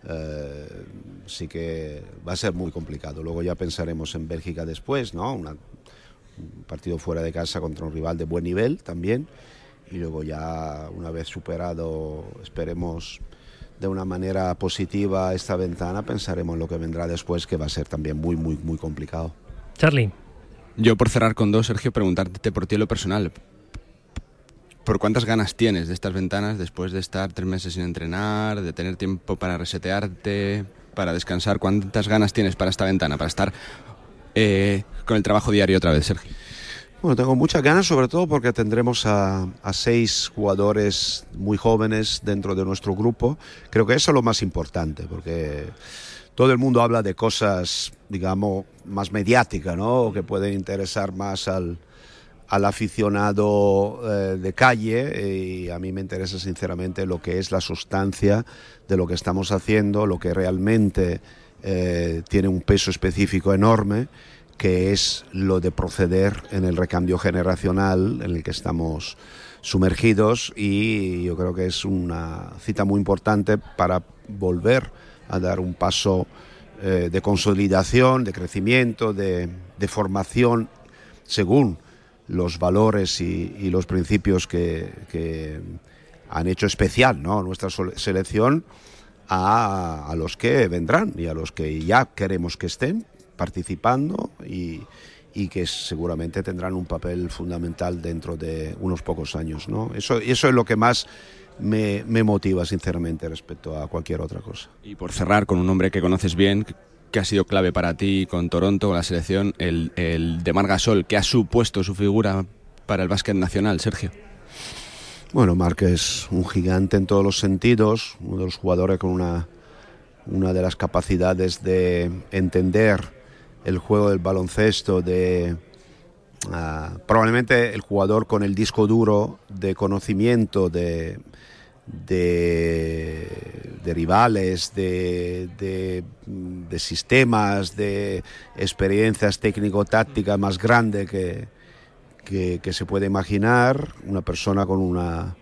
eh, sí que va a ser muy complicado. Luego ya pensaremos en Bélgica después, ¿no? un partido fuera de casa contra un rival de buen nivel también. Y luego ya una vez superado, esperemos de una manera positiva esta ventana, pensaremos en lo que vendrá después, que va a ser también muy, muy, muy complicado. Charlie. Yo por cerrar con dos, Sergio, preguntarte por ti lo personal. ¿Por cuántas ganas tienes de estas ventanas después de estar tres meses sin entrenar, de tener tiempo para resetearte, para descansar? ¿Cuántas ganas tienes para esta ventana, para estar eh, con el trabajo diario otra vez, Sergio? Bueno, tengo muchas ganas, sobre todo porque tendremos a, seis jugadores muy jóvenes dentro de nuestro grupo. Creo que eso es lo más importante, porque todo el mundo habla de cosas, digamos, más mediáticas, ¿no? que pueden interesar más al, al aficionado eh, de calle eh, y a mí me interesa sinceramente lo que es la sustancia de lo que estamos haciendo, lo que realmente eh, tiene un peso específico enorme, que es lo de proceder en el recambio generacional en el que estamos sumergidos y yo creo que es una cita muy importante para volver a dar un paso de consolidación, de crecimiento, de, de formación según los valores y, los principios que, han hecho especial ¿no? nuestra selección a, los que vendrán y a los que ya queremos que estén participando y, y que seguramente tendrán un papel fundamental dentro de unos pocos años. ¿no? Eso, eso es lo que más me, me, motiva, sinceramente, respecto a cualquier otra cosa. Y por cerrar con un hombre que conoces bien, que ha sido clave para ti con Toronto, con la selección, el, el de Margasol, que ha supuesto su figura para el básquet nacional, Sergio. Bueno, Marc es un gigante en todos los sentidos, uno de los jugadores con una, una de las capacidades de entender el juego del baloncesto, de uh, probablemente el jugador con el disco duro de conocimiento de, de, rivales, de, de, sistemas, de experiencias técnico-tácticas más grande que, que, que, se puede imaginar, una persona con una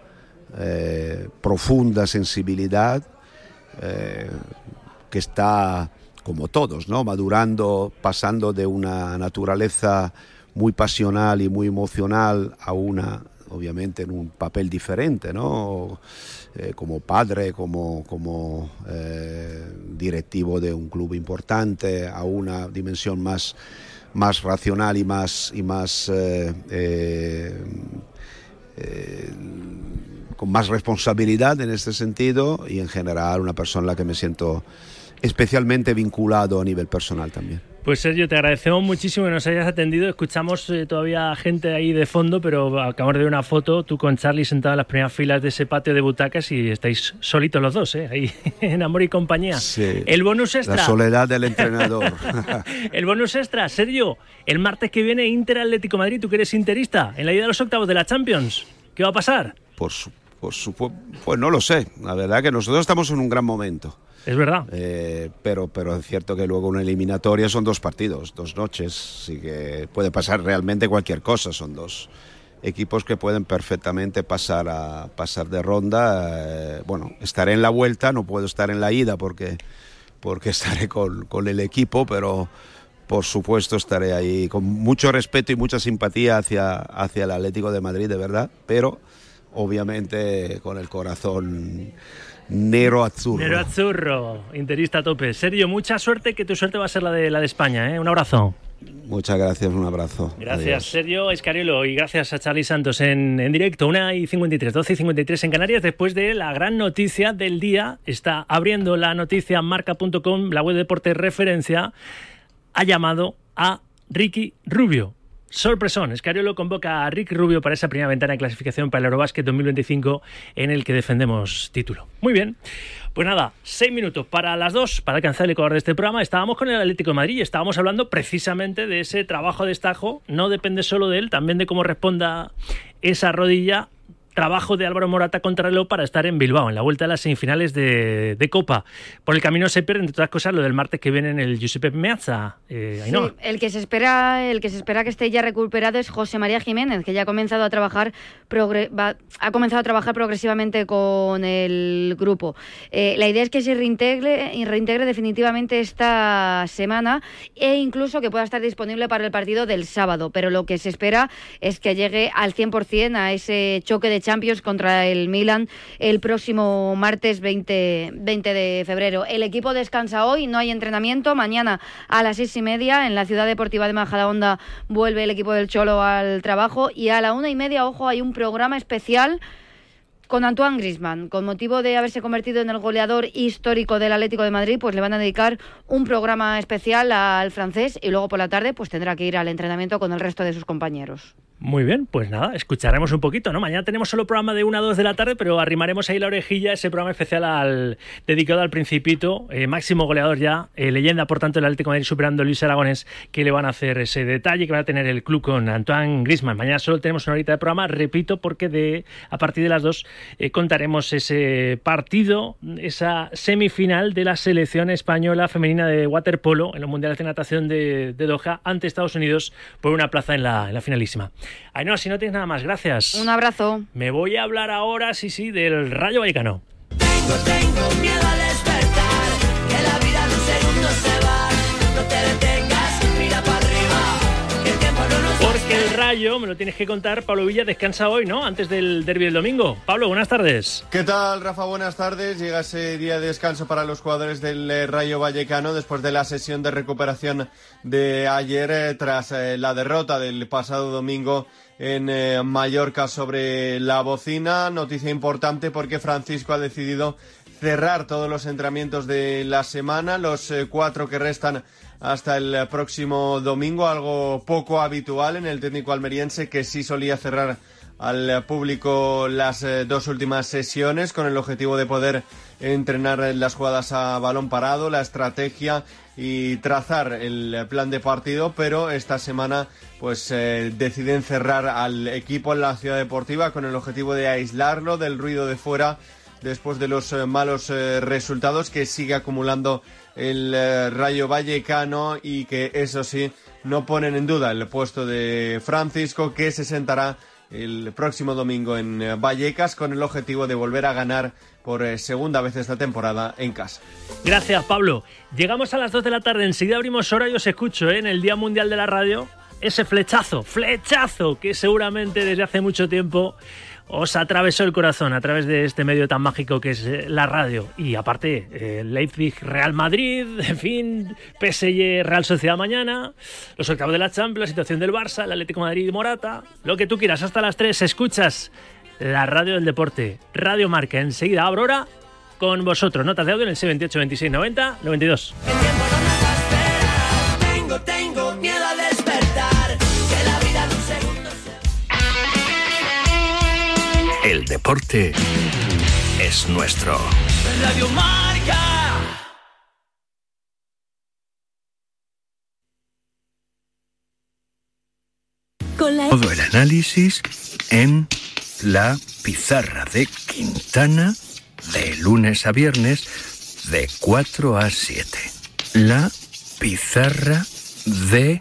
eh, profunda sensibilidad eh, que está como todos, ¿no? madurando, pasando de una naturaleza muy pasional y muy emocional a una obviamente en un papel diferente, ¿no? Eh, como padre, como, como eh, directivo de un club importante, a una dimensión más, más racional y más, y más eh, con más responsabilidad en este sentido y en general una persona a la que me siento especialmente vinculado a nivel personal también. Pues Sergio, te agradecemos muchísimo que nos hayas atendido. Escuchamos eh, todavía gente ahí de fondo, pero acabamos de ver una foto, tú con Charlie sentado en las primeras filas de ese patio de butacas y estáis solitos los dos, ¿eh? ahí en amor y compañía. Sí, el bonus extra. La soledad del entrenador. el bonus extra, Sergio, el martes que viene Inter Atlético Madrid, tú que eres interista, en la ida de los octavos de la Champions. ¿Qué va a pasar? Por su, pues no lo sé. La verdad que nosotros estamos en un gran momento. Es verdad. Eh, pero, pero es cierto que luego una eliminatoria son dos partidos, dos noches, así que puede pasar realmente cualquier cosa. Son dos equipos que pueden perfectamente pasar a pasar de ronda. Eh, bueno, estaré en la vuelta, no puedo estar en la ida porque, porque estaré con, con el equipo, pero por supuesto estaré ahí con mucho respeto y mucha simpatía hacia, hacia el Atlético de Madrid, de verdad, pero obviamente con el corazón Nero Azzurro. Nero Azzurro, interista a tope. Sergio, mucha suerte, que tu suerte va a ser la de, la de España. ¿eh? Un abrazo. Muchas gracias, un abrazo. Gracias, Adiós. Sergio Escariolo, y gracias a Charlie Santos en, en, directo. 1 y 53, 12 y 53 en Canarias. Después de la gran noticia del día, está abriendo la noticia marca.com, la web de deporte referencia, ha llamado a Ricky Rubio. Sorpresón, Escariolo convoca a Rick Rubio para esa primera ventana de clasificación para el Eurobásquet 2025 en el que defendemos título. Muy bien. Pues nada, seis minutos para las dos, para alcanzar el ecuador de este programa. Estábamos con el Atlético de Madrid y estábamos hablando precisamente de ese trabajo de estajo. No depende solo de él, también de cómo responda esa rodilla trabajo de Álvaro Morata contra Reloj para estar en Bilbao, en la vuelta a las semifinales de, Copa. Por el camino se pierde, entre otras cosas, lo del martes que viene en el Giuseppe Meazza. Eh, el que se espera, el que se espera que esté ya recuperado es José María Jiménez, que ya ha comenzado a trabajar, va, ha comenzado a trabajar progresivamente con el grupo. Eh, la idea es que se reintegre, reintegre definitivamente esta semana e incluso que pueda estar disponible para el partido del sábado. Pero lo que se espera es que llegue al 100% a ese choque de Champions contra el Milan el próximo martes 20, 20 de febrero. El equipo descansa hoy, no hay entrenamiento. Mañana a las seis y media en la ciudad deportiva de Majadahonda vuelve el equipo del Cholo al trabajo y a la una y media, ojo, hay un programa especial con Antoine Grisman, con motivo de haberse convertido en el goleador histórico del Atlético de Madrid, pues le van a dedicar un programa especial al francés y luego por la tarde pues tendrá que ir al entrenamiento con el resto de sus compañeros. Muy bien, pues nada, escucharemos un poquito, ¿no? Mañana tenemos solo programa de 1 a 2 de la tarde, pero arrimaremos ahí la orejilla, ese programa especial al, dedicado al Principito, eh, máximo goleador ya, eh, leyenda por tanto el Atlético de Madrid superando a Luis Aragones, que le van a hacer ese detalle que va a tener el club con Antoine Grisman. Mañana solo tenemos una horita de programa, repito, porque de a partir de las 2 eh, contaremos ese partido, esa semifinal de la selección española femenina de waterpolo en los mundiales de natación de, Doha ante Estados Unidos por una plaza en la, en la finalísima. Ainhoa, si no tienes nada más, gracias. Un abrazo. Me voy a hablar ahora, sí, sí, del Rayo Vallecano. Tengo, tengo miedo Me lo tienes que contar. Pablo Villa descansa hoy, ¿no? Antes del derby del domingo. Pablo, buenas tardes. ¿Qué tal, Rafa? Buenas tardes. Llega ese día de descanso para los jugadores del eh, Rayo Vallecano después de la sesión de recuperación de ayer eh, tras eh, la derrota del pasado domingo en Mallorca sobre la bocina. Noticia importante porque Francisco ha decidido cerrar todos los entrenamientos de la semana, los cuatro que restan hasta el próximo domingo, algo poco habitual en el técnico almeriense que sí solía cerrar al público las eh, dos últimas sesiones con el objetivo de poder entrenar las jugadas a balón parado, la estrategia y trazar el plan de partido, pero esta semana pues eh, deciden cerrar al equipo en la ciudad deportiva con el objetivo de aislarlo del ruido de fuera después de los eh, malos eh, resultados que sigue acumulando el eh, Rayo Vallecano y que eso sí no ponen en duda el puesto de Francisco que se sentará el próximo domingo en Vallecas con el objetivo de volver a ganar por segunda vez esta temporada en casa. Gracias Pablo. Llegamos a las 2 de la tarde, enseguida abrimos hora y os escucho en el Día Mundial de la Radio. Ese flechazo, flechazo que seguramente desde hace mucho tiempo os atravesó el corazón a través de este medio tan mágico que es eh, la radio. Y aparte, eh, Leipzig Real Madrid, en fin, PSG Real Sociedad mañana, los octavos de la Champions, la situación del Barça, el Atlético Madrid y Morata, lo que tú quieras, hasta las 3 escuchas la radio del deporte, Radio Marca. Enseguida Aurora con vosotros. Notas de audio en el 78 26 90 92. Tengo, tengo miedo a despertar, deporte es nuestro. Radio Marca. Todo el análisis en la pizarra de Quintana de lunes a viernes de 4 a 7. La pizarra de